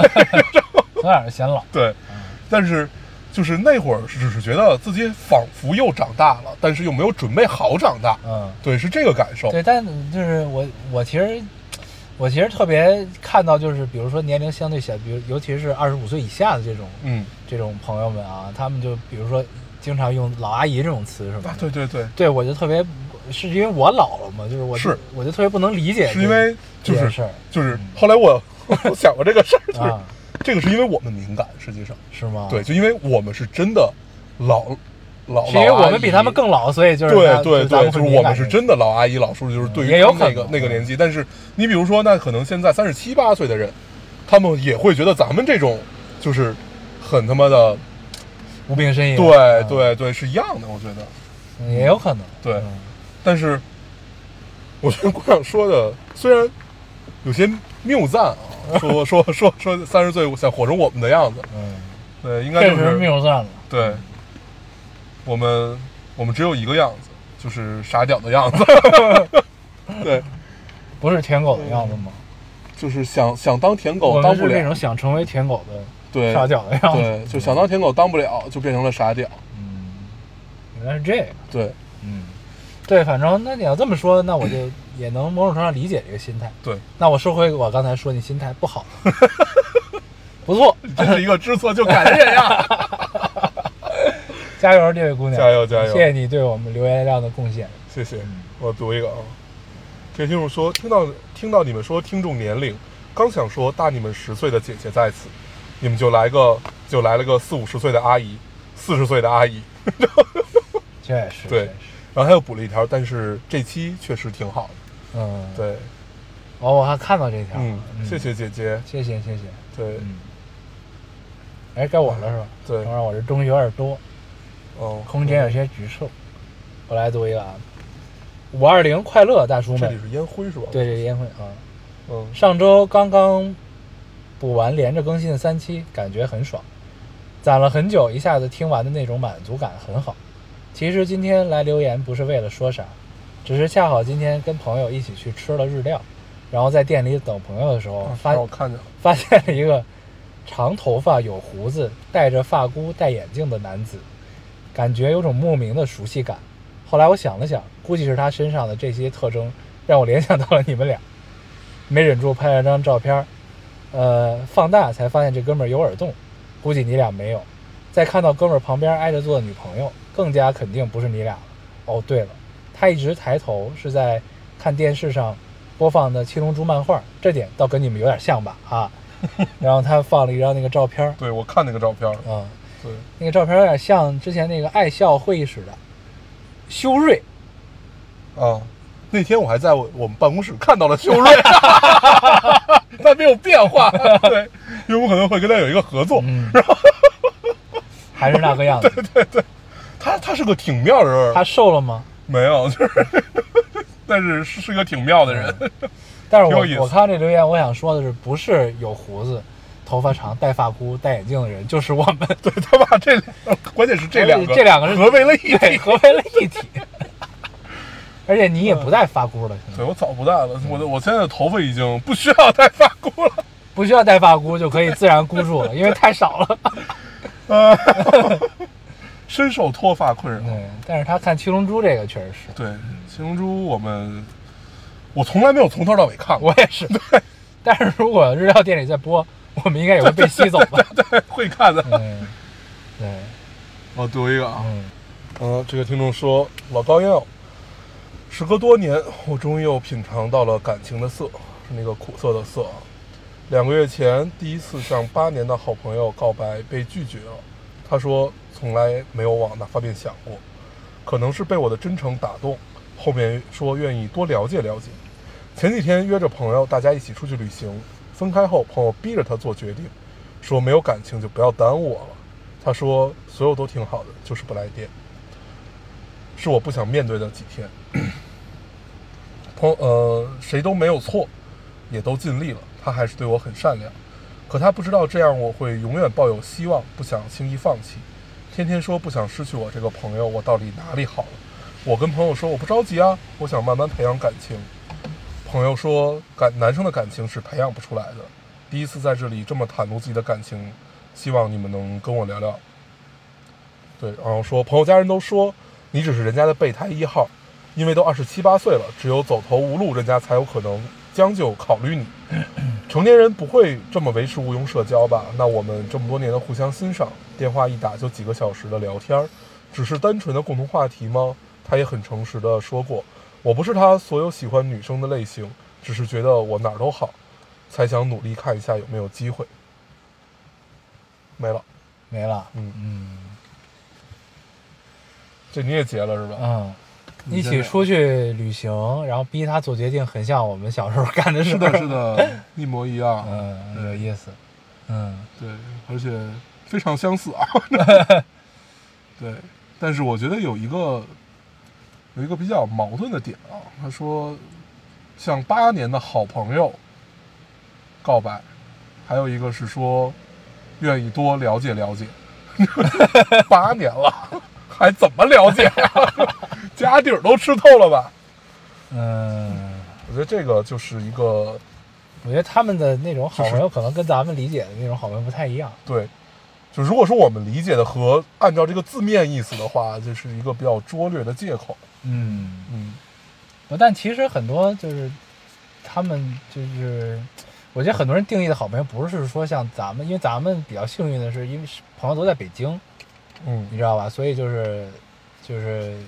从小儿显老？对，但是就是那会儿只是觉得自己仿佛又长大了，但是又没有准备好长大，嗯，对，是这个感受。对，但就是我我其实我其实特别看到就是比如说年龄相对小，比如尤其是二十五岁以下的这种嗯，这种朋友们啊，他们就比如说经常用老阿姨这种词是吧，啊，对对对，对我就特别是因为我老了嘛，就是我是我就特别不能理解，是因为就是事儿就是后来我我 想过这个事儿，就是啊这个是因为我们敏感，实际上是吗？对，，就因为我们是真的老老，是因为我们比他们更老，所以就是对对对，就是我们是真的老阿姨老叔，就是对于那个那个年纪。但是你比如说，那可能现在三十七八岁的人，他们也会觉得咱们这种就是很他妈的，无病呻吟，对嗯，对对，是一样的，我觉得。嗯也有可能，对嗯但是我觉得姑娘说的虽然有些谬赞啊，说说说说三十岁想活成我们的样子，嗯，对，应该确实就是谬赞了，对，我们我们只有一个样子，就是傻屌的样子。对，不是舔狗的样子吗？就是想想当舔狗当不们是那种，想成为舔狗的对，傻屌的样子，对，就想当舔狗当不了，就变成了傻屌。嗯，原来是这个，对。嗯，对，反正那你要这么说，那我就也能某种程度上理解这个心态。对，那我说回我刚才说你心态不好，不错，真是一个知错就改的人呀！加油，这位姑娘，加油加油。谢谢你对我们留言量的贡献。谢谢，我读一个啊。这听众说，听到听到你们说听众年龄，刚想说大你们十岁的姐姐在此，你们就来个就来了个四五十岁的阿姨，四十岁的阿姨，确实，对。确实。然后他又补了一条，但是这期确实挺好的，嗯，，对，哦，我还看到这条，嗯，谢，谢姐姐，谢谢，谢谢，对。嗯，哎，该我了是吧？对。当然我这东西有点多，哦，空间有些局促，我来读一个啊，五二零快乐，大叔们。这里，是烟灰是吧？，对这个烟灰啊，嗯，上周刚刚补完连着更新的三期，感觉很爽，攒了很久，一下子听完的那种满足感很好。其实今天来留言不是为了说啥，只是恰好今天跟朋友一起去吃了日料，然后在店里等朋友的时候啊发现我看见了，发现了一个长头发、有胡子、戴着发箍、戴眼镜的男子，感觉有种莫名的熟悉感。后来我想了想，估计是他身上的这些特征让我联想到了你们俩，没忍住拍了张照片儿，呃，放大才发现这哥们儿有耳洞，估计你俩没有。再看到哥们儿旁边挨着坐的女朋友，更加肯定不是你俩了。哦，对了，他一直抬头是在看电视上播放的《七龙珠》漫画，这点倒跟你们有点像吧？啊，然后他放了一张那个照片，对我看那个照片了，啊、对，那个照片有点像之前那个爱笑会议室的修睿，啊，那天我还在我我们办公室看到了修睿，但没有变化，对，因为我可能会跟他有一个合作，嗯，还是那个样子。对对对。他他是个挺妙的人，他瘦了吗？没有，就是，但是是是个挺妙的人。但是我我看这留言，我想说的是，不是有胡子、头发长、戴发箍、戴眼镜的人，就是我们对他把这 关键是这两个，这两个是合为了一体。合为了一体。而且你也不戴发箍了，对我早不戴了，我的我现在的头发已经不需要戴发箍了。不需要戴发箍就可以自然箍住了，因为太少了。啊，深受脱发困扰。对，但是他看《七龙珠》这个确实是，对，《七龙珠》我们我从来没有从头到尾看过，我也是。对，但是如果日料店里在播，我们应该也会被吸走吧？对，会看的。嗯，对，我读一个啊，嗯嗯，这个听众说，老高要，时隔多年，我终于又品尝到了感情的涩，是那个苦涩的涩啊。两个月前，第一次向八年的好朋友告白被拒绝了，他说从来没有往那方面想过，可能是被我的真诚打动，后面说愿意多了解了解。前几天约着朋友，大家一起出去旅行，分开后，朋友逼着他做决定，说没有感情就不要耽误我了。他说所有都挺好的，就是不来电。是我不想面对的几天。朋呃，谁都没有错，也都尽力了，他还是对我很善良。可他不知道这样我会永远抱有希望，不想轻易放弃。天天说不想失去我这个朋友，我到底哪里好了？我跟朋友说我不着急啊，我想慢慢培养感情。朋友说感男生的感情是培养不出来的。第一次在这里这么袒露自己的感情，希望你们能跟我聊聊。对，然后说朋友家人都说你只是人家的备胎一号，因为都二十七八岁了，只有走投无路，人家才有可能将就考虑你。成年人不会这么维持无用社交吧？那我们这么多年的互相欣赏，电话一打就几个小时的聊天儿，只是单纯的共同话题吗？他也很诚实的说过，我不是他所有喜欢女生的类型，只是觉得我哪儿都好，才想努力看一下有没有机会。没了，没了。嗯嗯这你也结了是吧？嗯，一起出去旅行，然后逼他做决定，很像我们小时候干的事。是的，是。的，一模一样。嗯，有意思。嗯对，而且非常相似啊。对，但是我觉得有一个有一个比较矛盾的点啊，他说向八年的好朋友告白，还有一个是说愿意多了解了解。八年了，还怎么了解呀、家底儿都吃透了吧？嗯，我觉得这个就是一个我觉得他们的那种好朋友，可能跟咱们理解的那种好朋友不太一样。对，就如果说我们理解的和按照这个字面意思的话，就是一个比较拙劣的借口。嗯，嗯但其实很多就是他们就是，我觉得很多人定义的好朋友，不是说像咱们，因为咱们比较幸运的是，因为朋友都在北京，嗯你知道吧？所以就是就是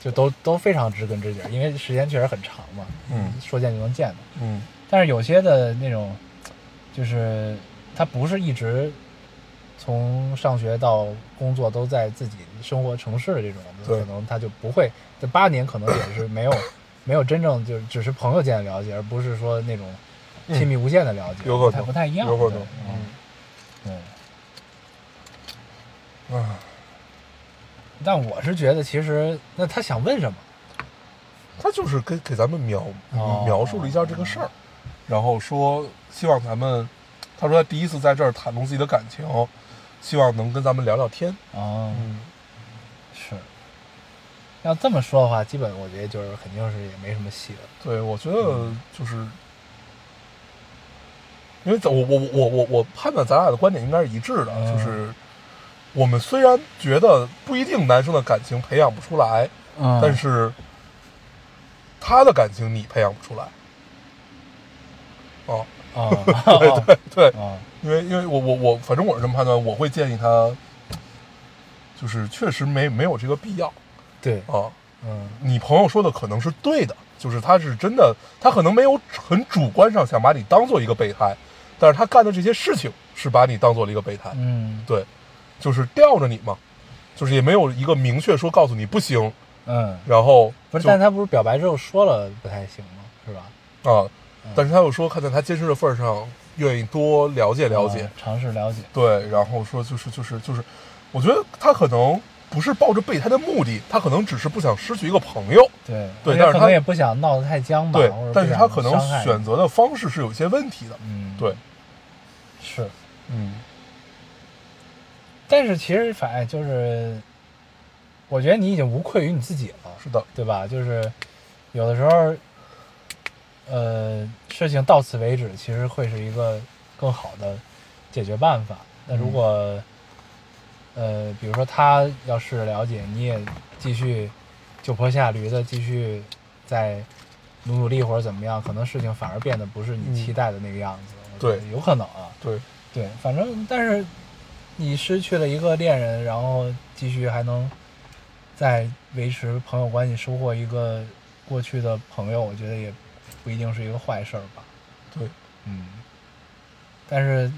就都都非常知根知底儿，因为时间确实很长嘛，嗯说见就能见的。嗯但是有些的那种，就是他不是一直从上学到工作都在自己生活城市的这种，可能他就不会这八年可能也是没有 没有真正就是只是朋友间的了解，而不是说那种亲密无间的了解，有可能不太一样，有可能。嗯，对。嗯。啊，但我是觉得，其实那他想问什么？他就是给给咱们描哦。描述了一下这个事儿，然后说希望咱们，他说他第一次在这儿袒露自己的感情，希望能跟咱们聊聊天。哦，嗯，是。要这么说的话，基本我觉得就是肯定是也没什么戏了。对，我觉得就是。因为咱我我我我我判断咱俩的观点应该是一致的，嗯就是我们虽然觉得不一定男生的感情培养不出来，嗯但是他的感情你培养不出来。哦，啊，对对对，啊，因为因为我我我反正我是这么判断，我会建议他，就是确实没没有这个必要。对，啊。嗯。你朋友说的可能是对的，就是他是真的，他可能没有很主观上想把你当做一个备胎，但是他干的这些事情是把你当做了一个备胎，嗯。对，就是吊着你嘛，就是也没有一个明确说告诉你不行，嗯，然后不是，但他不是表白之后说了不太行吗？是吧？啊，但是他又说看在他坚持的份儿上，愿意多了解了解，啊尝试了解。对，然后说就是就是就是，我觉得他可能不是抱着备胎的目的，他可能只是不想失去一个朋友。对对但是他可能也不想闹得太僵吧，对，但是他可能选择的方式是有些问题的。嗯，对，是，嗯但是其实反正就是，我觉得你已经无愧于你自己了，是的，对吧？就是有的时候，呃，事情到此为止，其实会是一个更好的解决办法。那如果，呃，比如说他要是了解，你也继续就坡下驴的继续再努努力或者怎么样，可能事情反而变得不是你嗯期待的那个样子。对有可能啊。对，对，反正但是你失去了一个恋人，然后继续还能再维持朋友关系，收获一个过去的朋友，我觉得也不一定是一个坏事儿吧。对，嗯，但是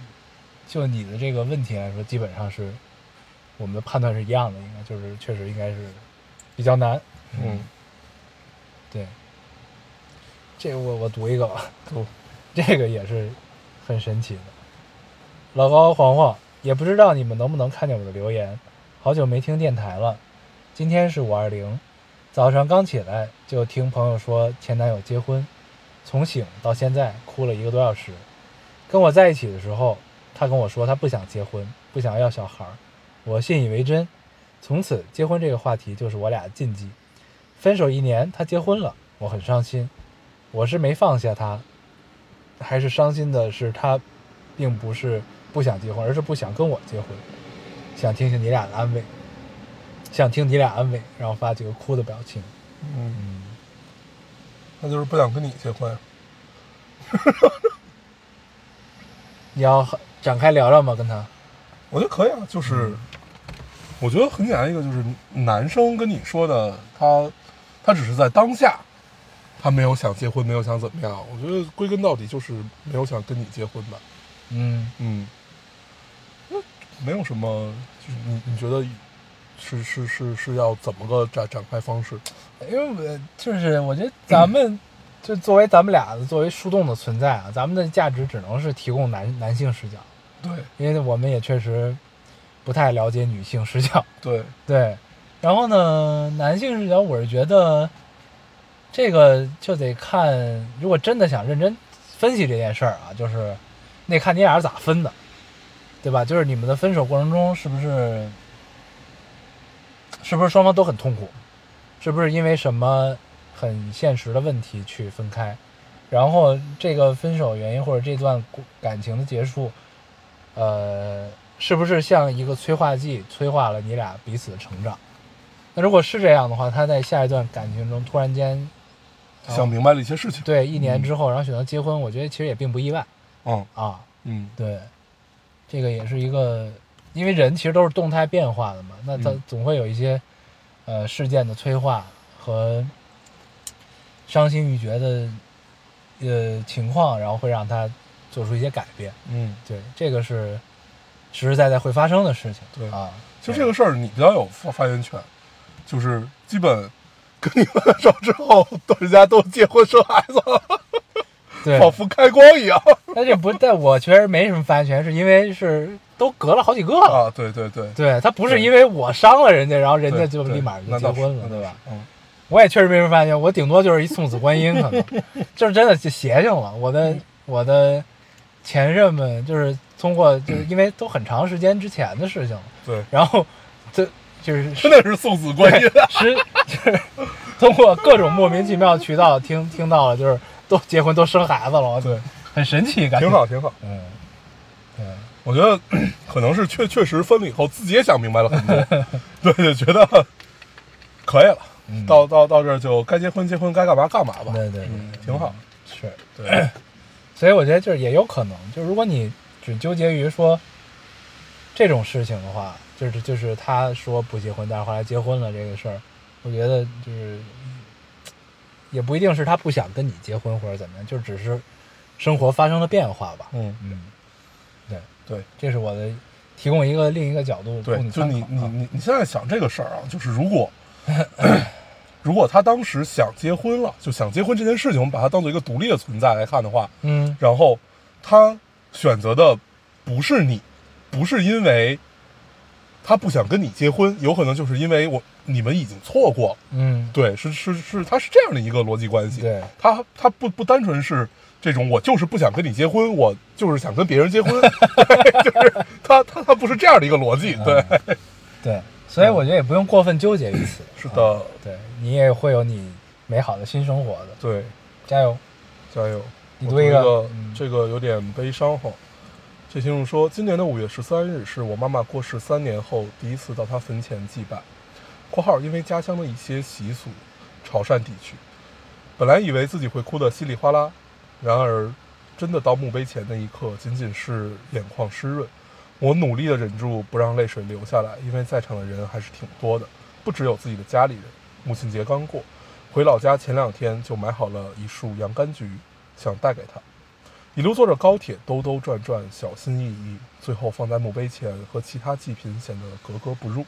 就你的这个问题来说，基本上是我们的判断是一样的，应该就是确实应该是比较难。嗯，对，这个我我读一个吧，读 这个也是很神奇的。老高黄黄，也不知道你们能不能看见我的留言，好久没听电台了。今天是五二零，早上刚起来就听朋友说前男友结婚，从醒到现在哭了一个多小时。跟我在一起的时候，他跟我说他不想结婚，不想要小孩儿，我信以为真。从此结婚这个话题就是我俩的禁忌。分手一年，他结婚了，我很伤心。我是没放下他，还是伤心的是他，并不是不想结婚，而是不想跟我结婚。想听听你俩的安慰，想听你俩安慰，然后发几个哭的表情。嗯，嗯，那就是不想跟你结婚。你要展开聊聊吗？跟他？我觉得可以啊，就是，我觉得很简单一个，就是男生跟你说的，他他只是在当下，他没有想结婚，没有想怎么样。我觉得归根到底就是没有想跟你结婚吧。嗯，嗯，那没有什么，就是你你觉得是是是是要怎么个展展开方式？因为我就是我觉得咱们就作为咱们俩的作为树洞的存在啊，咱们的价值只能是提供男男性视角，对因为我们也确实不太了解女性视角。对，对，然后呢，男性视角，我是觉得这个就得看，如果真的想认真分析这件事儿啊，就是那看你俩是咋分的，对吧？就是你们的分手过程中是不是是不是双方都很痛苦，是不是因为什么很现实的问题去分开，然后这个分手原因或者这段感情的结束，呃，是不是像一个催化剂催化了你俩彼此的成长？那如果是这样的话，他在下一段感情中突然间想明白了一些事情。对一年之后，然后选择结婚，我觉得其实也并不意外嗯啊。嗯，对，这个也是一个，因为人其实都是动态变化的嘛，那他嗯总会有一些呃事件的催化和伤心欲绝的呃情况，然后会让他做出一些改变。嗯，对，这个是实实在在会发生的事情。对啊，其实这个事儿你比较有发发言权，就是基本跟你分手之后，都人家都结婚生孩子了，对，仿佛开光一样 但这不，但我确实没什么发言权，是因为是都隔了好几个了。啊！对对对，对他不是因为我伤了人家，然后人家对对就立马就结婚了，对吧？嗯，我也确实没什么发言权，我顶多就是一送子观音，可能 就是真的就邪性了。我的我的前任们就是通过，就是因为都很长时间之前的事情了，对，然后这就是 真的是送子观音啊！是就是通过各种莫名其妙的渠道听听到了，就是都结婚都生孩子了，对，很神奇，感觉。挺好，挺好。嗯，对。我觉得 可能是确确实分了以后，自己也想明白了很多，对，就觉得可以了，嗯。到到到这儿就该结婚结婚，该干嘛干嘛吧，对对对嗯，挺好。是，对，所以我觉得就是也有可能，就如果你只纠结于说这种事情的话，就是就是他说不结婚，但是后来结婚了这个事儿，我觉得就是也不一定是他不想跟你结婚或者怎么样，就只是生活发生了变化吧。嗯，嗯，对，对这是我的提供一个另一个角度对供，就你你你你现在想这个事儿啊，就是如果 如果他当时想结婚了，就想结婚这件事情，我们把它当做一个独立的存在来看的话，嗯然后他选择的不是你，不是因为他不想跟你结婚，有可能就是因为我你们已经错过了。嗯，对，是是是，他是这样的一个逻辑关系。对，他他不不单纯是这种，我就是不想跟你结婚，我就是想跟别人结婚，对 就是他他他不是这样的一个逻辑。对，对，所以我觉得也不用过分纠结于此。是的，对你也会有你美好的新生活的，对，加油！加油！你读一个这个有点悲伤哈。这听众说，今年的五月十三日是我妈妈过世三年后第一次到她坟前祭拜。（括号因为家乡的一些习俗，潮汕地区。本来以为自己会哭得稀里哗啦，然而真的到墓碑前那一刻，仅仅是眼眶湿润。我努力的忍住不让泪水流下来，因为在场的人还是挺多的，不只有自己的家里人。母亲节刚过，回老家前两天就买好了一束洋甘菊，想带给她。一路坐着高铁兜兜转转，小心翼翼，最后放在墓碑前，和其他祭品显得格格不入。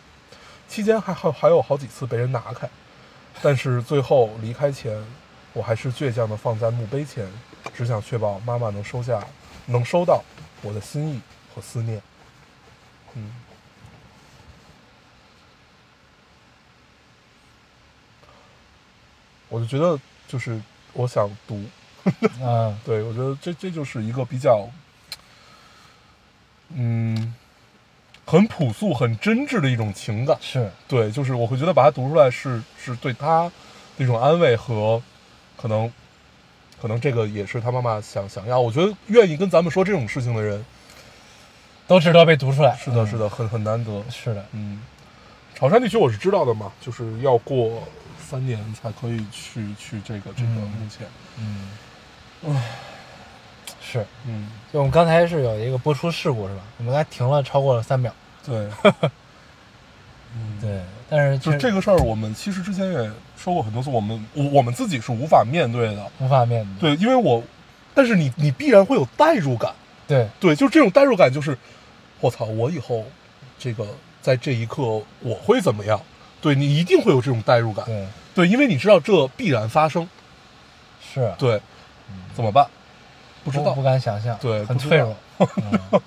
期间还还还有好几次被人拿开，但是最后离开前，我还是倔强的放在墓碑前，只想确保妈妈能收下，能收到我的心意和思念。嗯，我就觉得就是我想读，嗯，对我觉得这这就是一个比较，嗯，很朴素、很真挚的一种情感。是，对，就是我会觉得把它读出来是是对他的一种安慰和可能，可能这个也是他妈妈想想要。我觉得愿意跟咱们说这种事情的人，都值得被读出来。是的，嗯是的，很很难得。是的，嗯，潮汕地区我是知道的嘛，就是要过三年才可以去去这个这个嗯目前，嗯，是。嗯，就我们刚才是有一个播出事故是吧？我们刚才停了超过了三秒。对，嗯，对，但是就这个事儿，我们其实之前也说过很多次，我们我我们自己是无法面对的，无法面对。对，因为我，但是你你必然会有代入感，对。对，就是这种代入感，就是我操，我以后这个在这一刻我会怎么样？对你一定会有这种代入感，对。对，因为你知道这必然发生，是，对，怎么办？不知道。不不，敢想象，对很脆弱。嗯。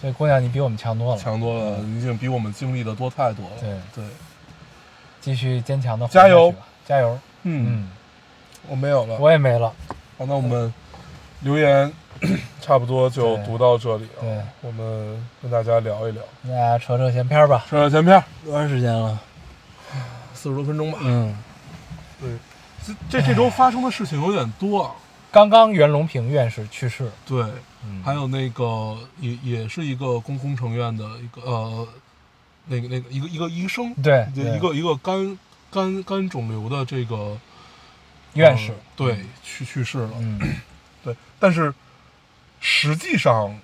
所以姑娘，你比我们强多了，强多了，已经比我们经历的多太多了，对。对，继续坚强的加油，加油！嗯，嗯，我没有了，我也没了。好，那我们留言 差不多就读到这里了，对。我们跟大家聊一聊，大家扯扯闲篇吧。扯扯闲篇，多长时间了？四十多分钟吧，嗯，对，这这这周发生的事情有点多。啊。刚刚袁隆平院士去世。对，嗯，还有那个也也是一个工工程院的一个呃，那个那个一个一个医生，对一个一个一个肝肝肝肿瘤的这个院士。呃，对去去世了。嗯，对，但是实际上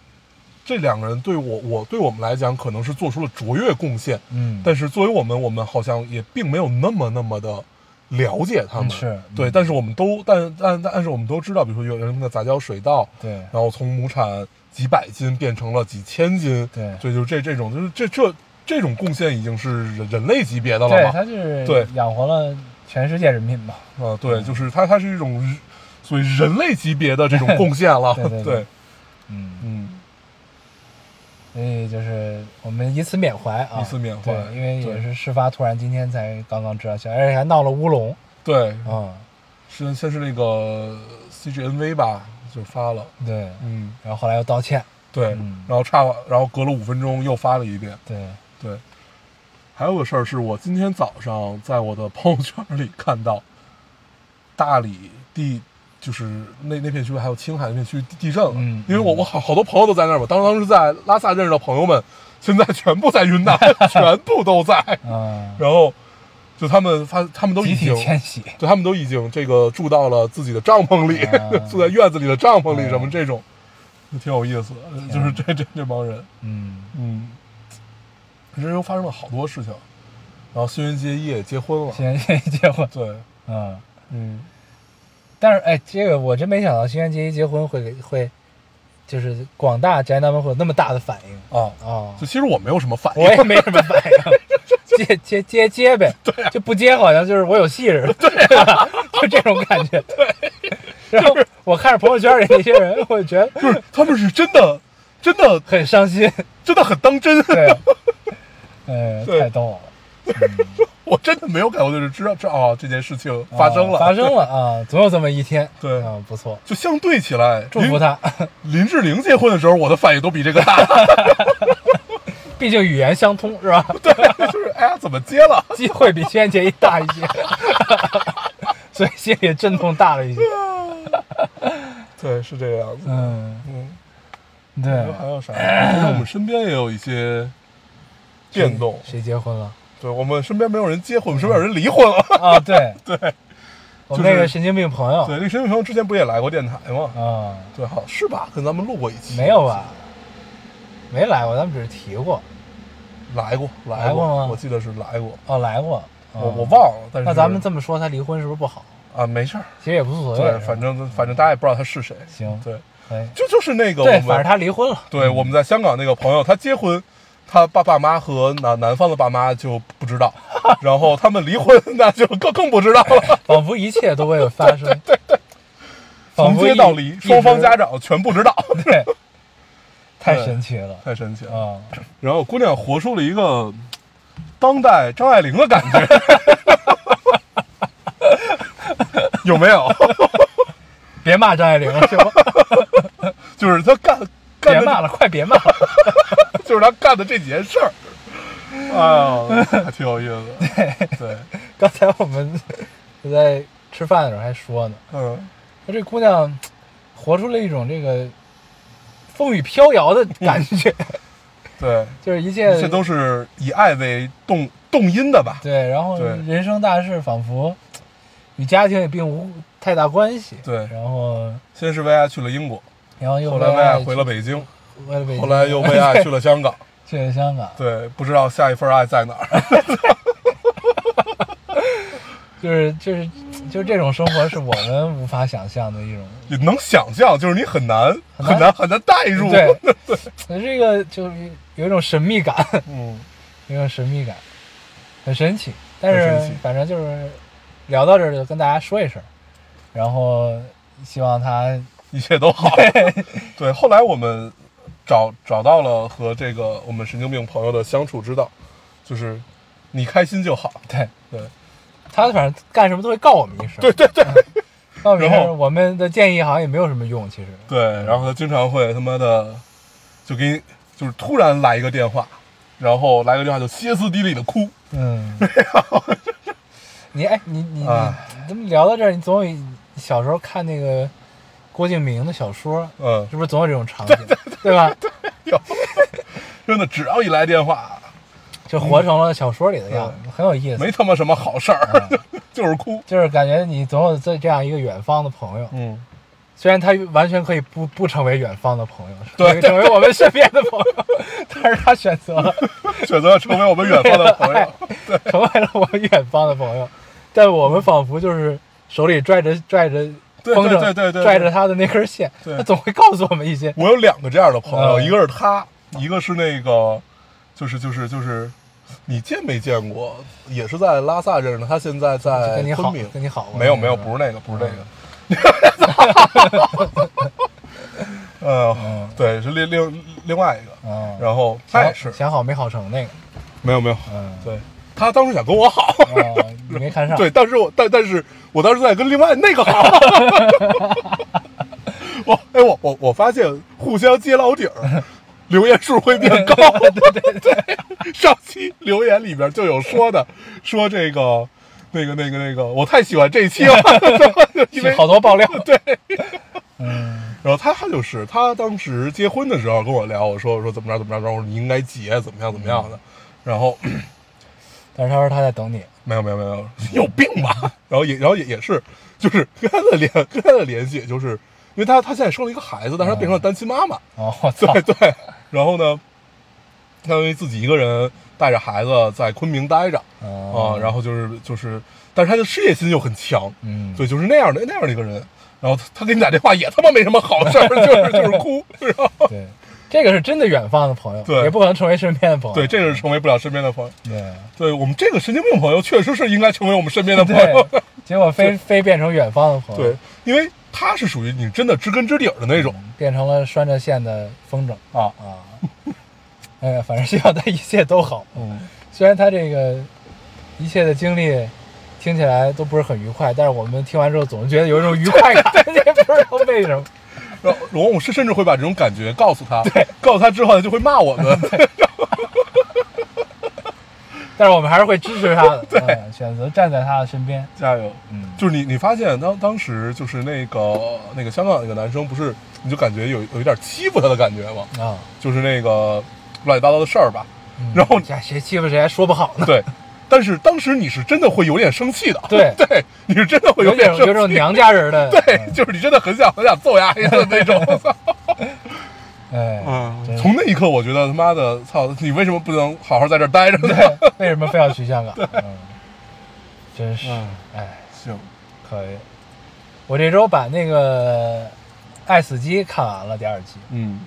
这两个人对我我对我们来讲可能是做出了卓越贡献，嗯，但是作为我们，我们好像也并没有那么那么的了解他们。嗯。是对，嗯但是我们都但但但是我们都知道，比如说有人的杂交水稻，对。然后从亩产几百斤变成了几千斤，对。对，就是这这种，就是这这这种贡献已经是人人类级别的了对，嘛？他就是对。养活了全世界人民嘛。啊，对，就是它它是一种人所谓人类级别的这种贡献了，对，嗯，嗯，所以就是我们以此缅怀啊，以此缅怀，因为也是事发突然，今天才刚刚知道消息，而且还闹了乌龙对，啊。是先是那个 CGNV 吧，就发了，对，嗯，然后后来又道歉。对，嗯然后差，然后隔了五分钟又发了一遍，对，对。还有个事儿是我今天早上在我的朋友圈里看到，大理地就是那那片区还有青海那片区地地震了，嗯因为我我好好多朋友都在那儿嘛，当当时在拉萨认识的朋友们，现在全部在云南，全部都在，嗯，然后就他们发，他们都集体已经迁徙。对他们都已经这个住到了自己的帐篷里，啊住在院子里的帐篷里，嗯什么这种，就挺有意思的。就是这这这帮人，嗯，嗯，这又发生了好多事情。然后新垣结衣也结婚了，现在结婚。对，嗯，嗯，但是哎，这个我真没想到，新垣结衣结婚会给会，就是广大宅男们会有那么大的反应啊，啊！就其实我没有什么反应，我也没什么反应，接接接接呗，对、就不接好像就是我有戏似的，对、就这种感觉。对，然后我看着朋友圈里那些人，我就觉得就是他们是真的，真的，很伤心。真的很当真。对，哎，对太逗了。我真的没有感觉，就是知道这哦这件事情发生了，啊发生了啊，总有这么一天。对啊，不错，就相对起来，祝福他。林志玲结婚的时候，我的反应都比这个大，毕竟语言相通是吧？对，就是哎呀，怎么接了？机会比轩辕一大一些，所以心里震动大了一些。对，是这个样子。嗯，嗯，对还有还有啥？其 实我们身边也有一些变动。谁结婚了？对我们身边没有人结婚，我们身边有人离婚了。啊，对 对我那个神经病朋友对，那个神经病朋友之前不也来过电台吗？啊，对，好是吧？跟咱们录过一期。没有吧？没来过，咱们只是提过。来过，来来过吗我记得是来过，哦，来过。我哦我忘了。但是那咱们这么说，他离婚是不是不好？啊，没事儿。其实也无所谓。对，反正反正大家也不知道他是谁。行对，哎，就就是那个对，反正他离婚了。对我们在香港那个朋友，他结婚，他爸爸妈和男男方的爸妈就不知道，然后他们离婚，那就更更不知道了。仿佛一切都未有发生。对对仿从接到离，双方家长全不知道，对，太神奇了太神奇了。啊！然后姑娘活出了一个当代张爱玲的感觉，有没有？别骂张爱玲了，行吗？就是她干别骂了，快别骂。了。就是他干的这几件事儿，哎呦，还挺有意思的。对，刚才我们在吃饭的时候还说呢，嗯，说这姑娘活出了一种这个风雨飘摇的感觉，对，就是一切这都是以爱为动动因的吧？对，然后人生大事仿佛与家庭也并无太大关系。对。然后先是为爱去了英国，然后又后来为爱回了北京，为了北京，后来又为爱去了香港。去了香港，对，不知道下一份爱在哪儿。就是就是就是这种生活是我们无法想象的一种。你能想象，就是你很难很难很难代入。对，这个就是有一种神秘感，嗯，有一种神秘感，很神奇。但是反正就是聊到这儿就跟大家说一声，然后希望他一切都好。对，后来我们找找到了和这个我们神经病朋友的相处之道，就是你开心就好。对对，他反正干什么都会告我们一声，对对对告我们一声，我们的建议好像也没有什么用，其实。对，然后他经常会他妈的就给你就是突然来一个电话，然后来个电话就歇斯底里的哭。嗯，你哎，你你你啊咱们聊到这儿，你总有小时候看那个郭敬明的小说，嗯，是不是总有这种场景，对吧？有，真的只要一来电话，就活成了小说里的样子，很有意思。没他妈什么好事儿，就是哭。就是感觉你总有这这样一个远方的朋友，嗯，虽然他完全可以不不成为远方的朋友，对成为我们身边的朋友，但是他选择了选择成为我们远方的朋友。对成为了我们远方的朋友，但我们仿佛就是手里拽着拽着对风筝，对对对对。拽着他的那根线，对。他总会告诉我们一些。我有两个这样的朋友，嗯一个是他，一个是那个，就是就是就是，你见没见过？也是在拉萨认识的，他现在就在跟你好昆明，，跟你好没有没有，不是那个，不是那个。呃，嗯。对，是另另另外一个，嗯，然后他想也是，想好没好成那个，没有没有，嗯，对他当时想跟我好，没看上，对，但是我但但是我当时在跟另外那个好，我哎我我我发现互相揭老底儿，留言数会变高。对对 对，上期留言里边就有说的，说这个那个那个那个，我太喜欢这一期了，因为好多爆料，对。嗯，然后他他就是他当时结婚的时候跟我聊，我说我说怎么着怎么着，然后我说你应该结怎么样怎么样的，然后但是他说他在等你，没有没有没有，你有。病吧？然后也然后也也是，就是跟他的联跟他的联系，也就是因为他他现在生了一个孩子，但是他变成了单亲妈妈，哦，我操，对对。然后呢，相当于自己一个人带着孩子在昆明待着。啊、哦然后就是就是，但是他的事业心又很强，嗯，对，就是那样的那样的一个人。然后他他给你打电话也他妈没什么好事儿，就是就是哭，然后对，这个是真的远方的朋友，对也不可能成为身边的朋友，对，这个是成为不了身边的朋友。对对我们这个神经病朋友，确实是应该成为我们身边的朋友。结果非非 变成远方的朋友，对，因为他是属于你真的知根知底儿的那种变成了拴着线的风筝啊。啊，哎呀，反正希望他一切都好。嗯，虽然他这个一切的经历听起来都不是很愉快，但是我们听完之后总是觉得有一种愉快感，也不知道为什么。然后然后我甚甚至会把这种感觉告诉他，对，告诉他之后，他就会骂我们。但是我们还是会支持他的，对、选择站在他的身边。加油！嗯，就是你，你发现当当时就是那个那个香港那个男生，不是你就感觉有有一点欺负他的感觉吗？啊，就是那个乱七八糟的事儿吧。嗯然后呀，谁欺负谁还说不好呢？对，但是当时你是真的会有点生气的。对 对，你是真的会有点生气。有种娘家人的，对，就是你真的很想很想揍丫一顿那种。哎，嗯从那一刻我觉得他妈的，操，你为什么不能好好在这儿待着呢？对，为什么非要去香港？嗯，真是，嗯哎，行，可以。我这周把那个《爱死机》看完了第二集，嗯，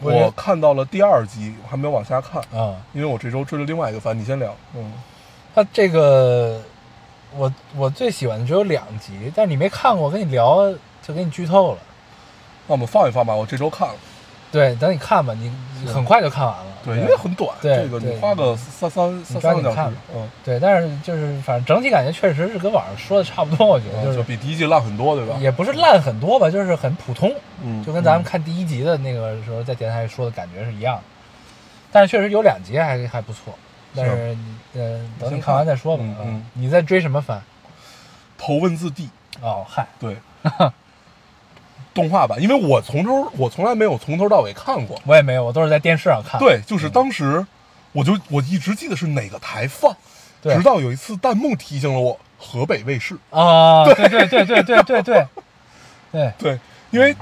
我看到了第二集，我还没有往下看，啊，因为我这周追了另外一个番，你先聊。嗯，它这个我我最喜欢的只有两集，但是你没看过，我跟你聊就给你剧透了。那我们放一放吧，我这周看了。对，等你看吧，你你很快就看完了。对，因为很短，对这个你对。花个三三三抓三个小时。嗯，对，但是就是反正整体感觉确实是跟网上说的差不多，我觉得就就是比第一季烂很多，对吧？也不是烂很多吧，就是很普通，嗯，就跟咱们看第一集的那个时候在电台里说的感觉是一样。的。但是确实有两集还还不错，但是你呃，等你看完再说吧。嗯。嗯你在追什么番？头文字 D，哦，嗨，对，动画版，因为我从头我从来没有从头到尾看过。我也没有，我都是在电视上看。对，就是当时我就我一直记得是哪个台放，直到有一次弹幕提醒了我河北卫视。啊，对对对对对对对 对，对，因为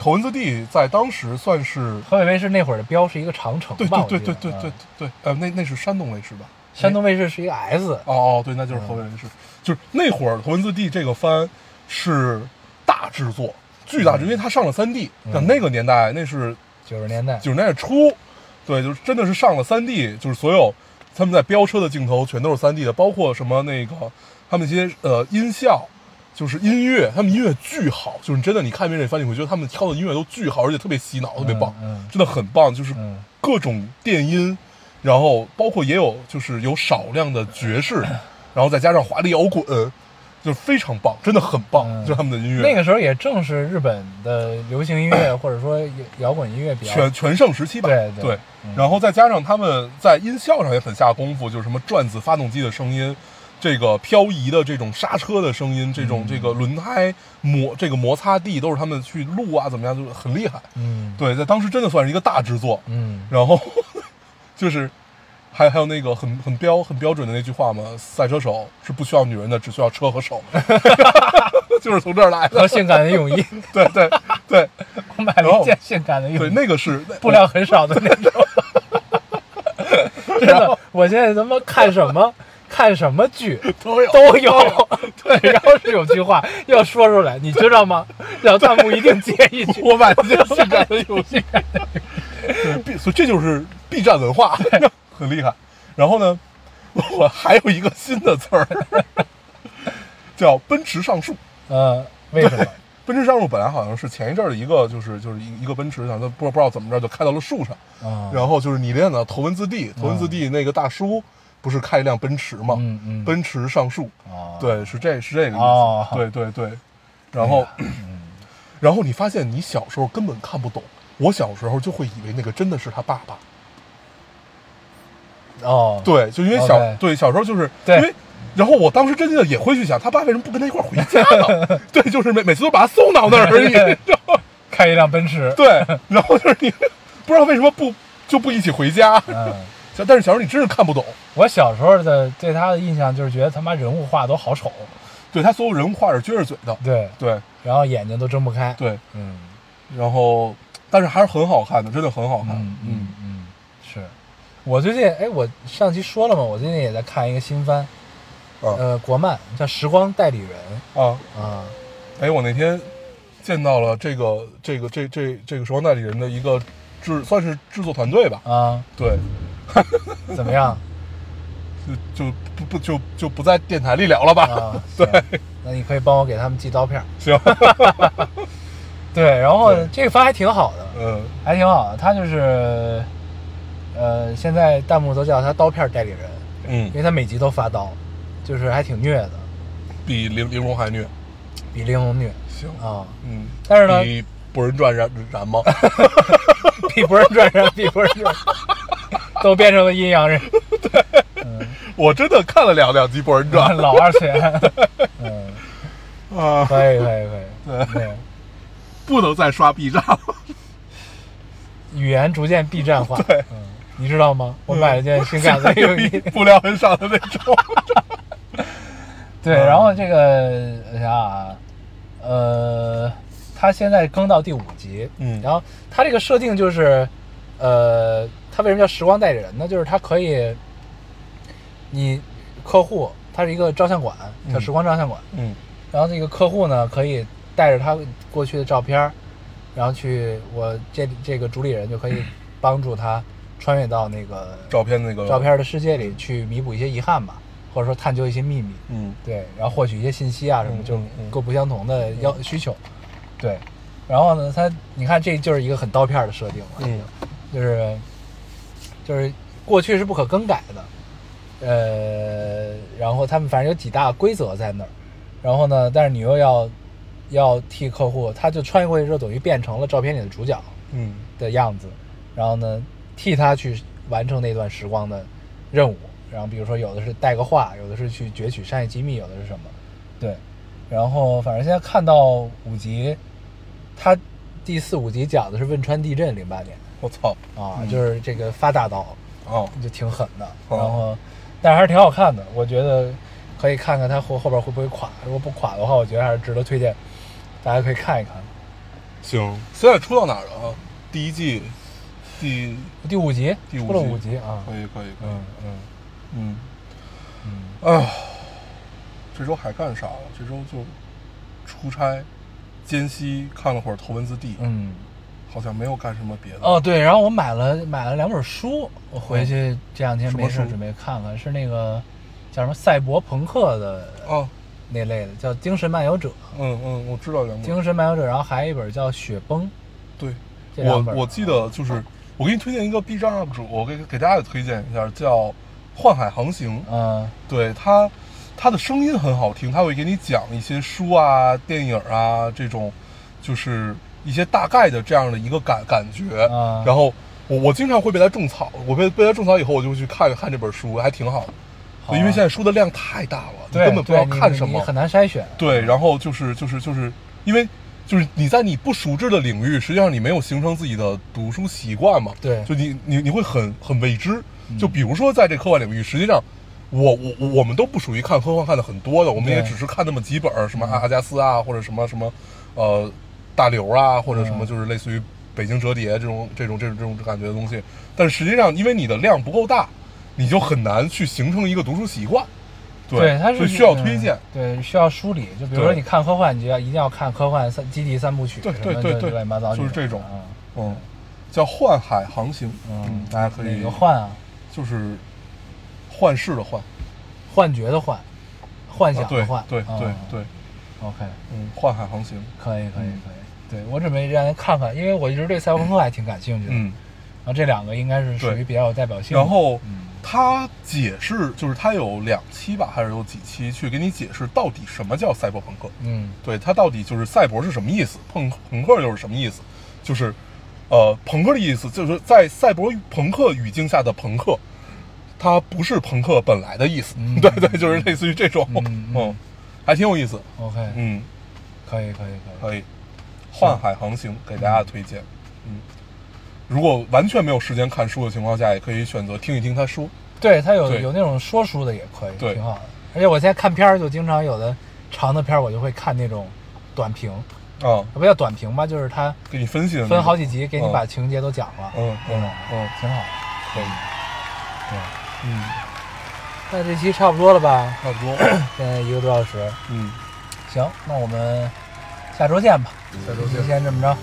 头文字 D 在当时算是河北卫视那会儿的标是一个长城对吧？对对对对对嗯对，呃，那那是山东卫视吧？山东卫视是一个 S，哦哦，对，那就是河北卫视。就是那会儿头文字 D 这个番是大制作，巨大制，因为它上了三 D。嗯像那个年代，那是九十年代。九十年代初，对，就是真的是上了三 D，就是所有他们在飙车的镜头全都是三 D 的，包括什么那个他们一些呃音效，就是音乐，他们音乐巨好，就是真的你看一遍这番，你会觉得他们挑的音乐都巨好，而且特别洗脑，特别棒，嗯真的很棒，就是嗯各种电音，然后包括也有就是有少量的爵士，然后再加上华丽摇滚，就是非常棒，真的很棒，嗯。就是他们的音乐。那个时候也正是日本的流行音乐 或者说摇滚音乐比较全全盛时期吧，对对。嗯。然后再加上他们在音效上也很下功夫，就是什么转子发动机的声音，这个漂移的这种刹车的声音，这种嗯。这个轮胎摩这个摩擦地都是他们去录啊，怎么样，就是很厉害。嗯。对，在当时真的算是一个大制作。嗯。然后 就是还还有那个很很标很标准的那句话嘛，赛车手是不需要女人的，只需要车和手，就是从这儿来的。和性感的泳衣，对对对我买了一件性感的泳衣对，衣，那个是布料很少的那种。真的，我现在他妈看什么看什么剧都有都有，对，然后是有句话要说出来，你知道吗？然后弹幕一定接一句，我买了件性感的泳衣，所以这就是 B 站文化，很厉害。然后呢，我还有一个新的词儿，叫奔驰上树。呃，为什么？奔驰上树本来好像是前一阵儿的一个，就是就是一一个奔驰，想它不知道不知道怎么着就开到了树上，啊，然后就是你练的头文字 D，头文字 D 那个大叔不是开一辆奔驰吗？嗯嗯奔驰上树，哦，对，是这是这个意思，哦对对对。然后，然后你发现你小时候根本看不懂，我小时候就会以为那个真的是他爸爸。哦，对，就因为小 OK 对小时候就是对因为，然后我当时真的也会去想，他爸为什么不跟他一块儿回家呢？对，就是每每次都把他送到那儿而已。对然后开一辆奔驰，对，然后就是你不知道为什么不就不一起回家。嗯。但是小时候你真是看不懂，我小时候的对他的印象就是觉得他妈人物画都好丑，对他所有人物画是撅着嘴的，对，对然后眼睛都睁不开，对，嗯然后但是还是很好看的，真的很好看。嗯嗯嗯，是我最近哎，我上期说了嘛？我最近也在看一个新番，啊呃，国漫叫《时光代理人啊，》啊，哎，我那天见到了这个这个这这这个时光代理人的一个制算是制作团队吧，啊，对，怎么样 就就不不就就不在电台里聊了吧？啊？对行，那你可以帮我给他们寄刀片儿。行，对，然后对这个番还挺好的，嗯还挺好的。它就是呃，现在弹幕都叫他刀片代理人，嗯。因，为他每集都发刀，就是还挺虐的，比玲玲珑还虐。比玲珑虐。行，啊，嗯，但是呢比《博人传》燃燃吗？比博人传》燃，比博人传，都变成了阴阳人，对。我真的看了两两集《博人传》老二次元，嗯，啊，可以可以可以，对，不能再刷 B 站了。语言逐渐 B 站化，对。嗯，你知道吗？我买了件性感的泳衣，布料 很少的那种。对，然后这个我想想啊，呃，它现在更到第五集，嗯。然后它这个设定就是，呃，它为什么叫时光代理人呢？就是它可以，你客户他是一个照相馆，叫嗯时光照相馆，嗯。然后那个客户呢可以带着他过去的照片儿，然后去我这这个主理人就可以帮助他穿越到那个照片那个照，片的世界里去弥补一些遗憾吧，或者说探究一些秘密。嗯。对，然后获取一些信息啊什么，嗯就各不相同的要需求。对，然后呢，他你看这就是一个很刀片儿的设定了，嗯。就是就是过去是不可更改的，呃，然后他们反正有几大规则在那儿，然后呢，但是你又要要替客户，他就穿越过去之后，等于变成了照片里的主角嗯。的样子，然后呢，替他去完成那段时光的任务。然后比如说有的是带个话，有的是去攫取商业机密，有的是什么，对。然后反正现在看到五集，他第四五集讲的是汶川地震零八年我操，啊，嗯就是这个发大刀，哦，就挺狠的。哦然后，但是还是挺好看的，我觉得可以看看它后后边会不会垮。如果不垮的话，我觉得还是值得推荐，大家可以看一看。行，现在出到哪儿了啊？第一季，第第五集出了第五集五集啊，可以可以可以，嗯嗯嗯，嗯，啊，这周还干啥了？这周就出差、间隙看了会儿头文字 D，嗯。好像没有干什么别的。哦，对，然后我买了买了两本书，我回去这两天没事准备看看，是那个叫什么赛博朋克的哦，那类的，叫《精神漫游者》。嗯嗯，我知道两本。精神漫游者，然后还有一本叫《雪崩》，对，我我记得就是我给你推荐一个 B 站 UP 主，我给给大家也推荐一下，叫幻海航行。嗯对他，他的声音很好听，他会给你讲一些书啊、电影啊这种，就是一些大概的这样的一个感感觉。嗯然后我我经常会被他种草，我被被他种草以后，我就会去看看这本书，还挺好的。对因为现在书的量太大了，你，根本不知道看什么。很难筛选。对，然后就是就是就是因为就是你在你不熟知的领域，实际上你没有形成自己的读书习惯嘛。对就你你你会很很未知。嗯就比如说在这科幻领域，实际上我我我我们都不属于看科幻看的很多的，我们也只是看那么几本，什么嗯阿加斯啊，或者什么什么呃大刘啊，或者什么嗯就是类似于北京折叠这种这种这种这种感觉的东西。但实际上，因为你的量不够大，你就很难去形成一个读书习惯。对，它是需要推荐。嗯对，需要梳理。就比如说你看科幻，你就要一定要看科幻三基地三部曲，对对对对乱七八糟就是这种啊。嗯，叫幻海航行。嗯，大家可以哪个幻啊？就是幻视的幻，幻觉的幻，幻想的幻。对对嗯对，OK，嗯，幻海航行。可以可以嗯可以。对我准备让人看看，因为我一直对赛博朋克还挺感兴趣的。嗯，然后这两个应该是属于比较有代表性的。然后嗯他解释，就是他有两期吧，还是有几期去给你解释到底什么叫赛博朋克。嗯对他到底就是赛博是什么意思，朋朋克又是什么意思？就是，呃，朋克的意思就是在赛博朋克语境下的朋克，它不是朋克本来的意思。嗯 对对，就是类似于这种，嗯嗯还挺有意思。，OK，嗯，可以可以可以。可以。幻海航行给大家推荐。嗯，如果完全没有时间看书的情况下，也可以选择听一听他说。对他有对。有那种说书的也可以，对。挺好。的。而且我现在看片儿就经常有的长的片儿，我就会看那种短评，啊，不叫短评吧，就是他给你分析的分好几集，给你嗯把情节都讲了，嗯那种嗯嗯。挺好。可以，对，嗯，那这期差不多了吧？差不多，现在一个多小时，嗯，行，那我们下周见吧。下周见。先这么着，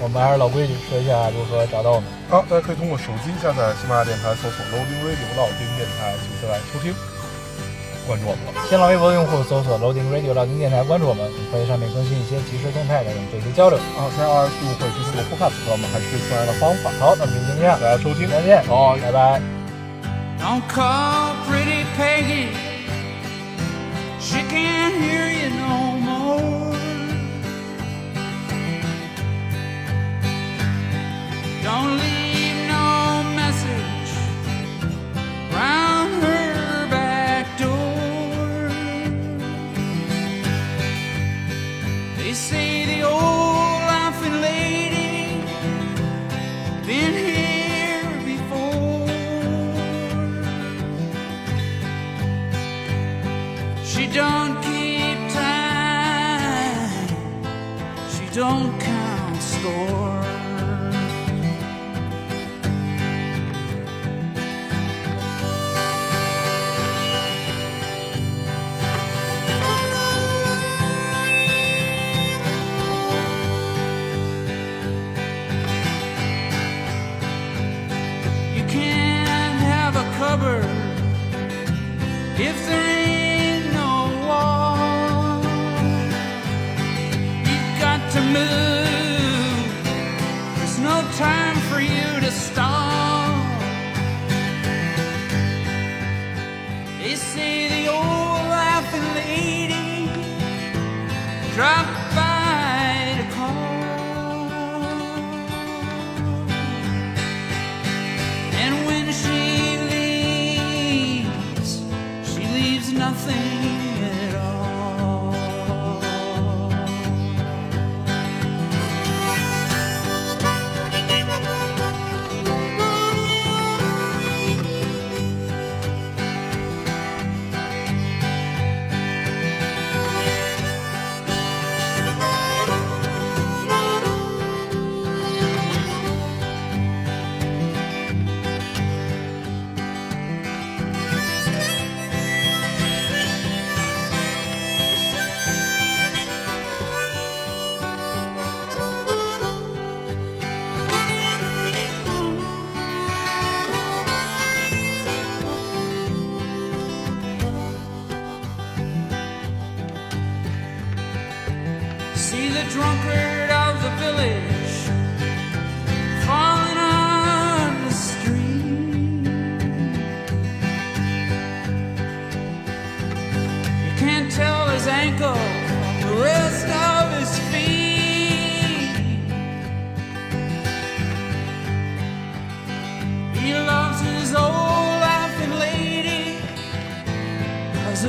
我们还是老规矩，说一下如何找到我们。好，大家可以通过手机下载喜马拉雅电台，搜索 Loading Radio 老丁电台，请下来收听。关注我们了。新浪微博用户搜索 Loading Radio 老丁电台，关注我们，我们会在上面更新一些即时动态的，跟我们做一些交流。啊，现在二十四会去通过 Podcast 和我们还是出来的方法。好，那么就这样，大家收听，再见，好，拜拜。Don't call pretty Peggy. She can't hear you no more. Don't leave no message round her back door. They say the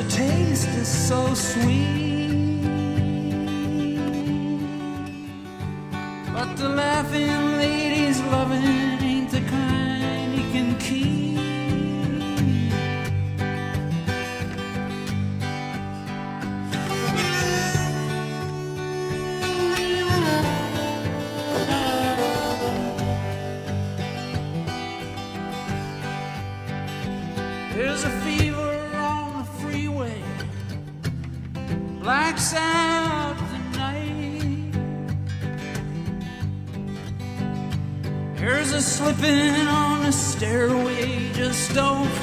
taste is so sweet. But the laughing lady's loving ain't the kind he can keep. on a stairway just don't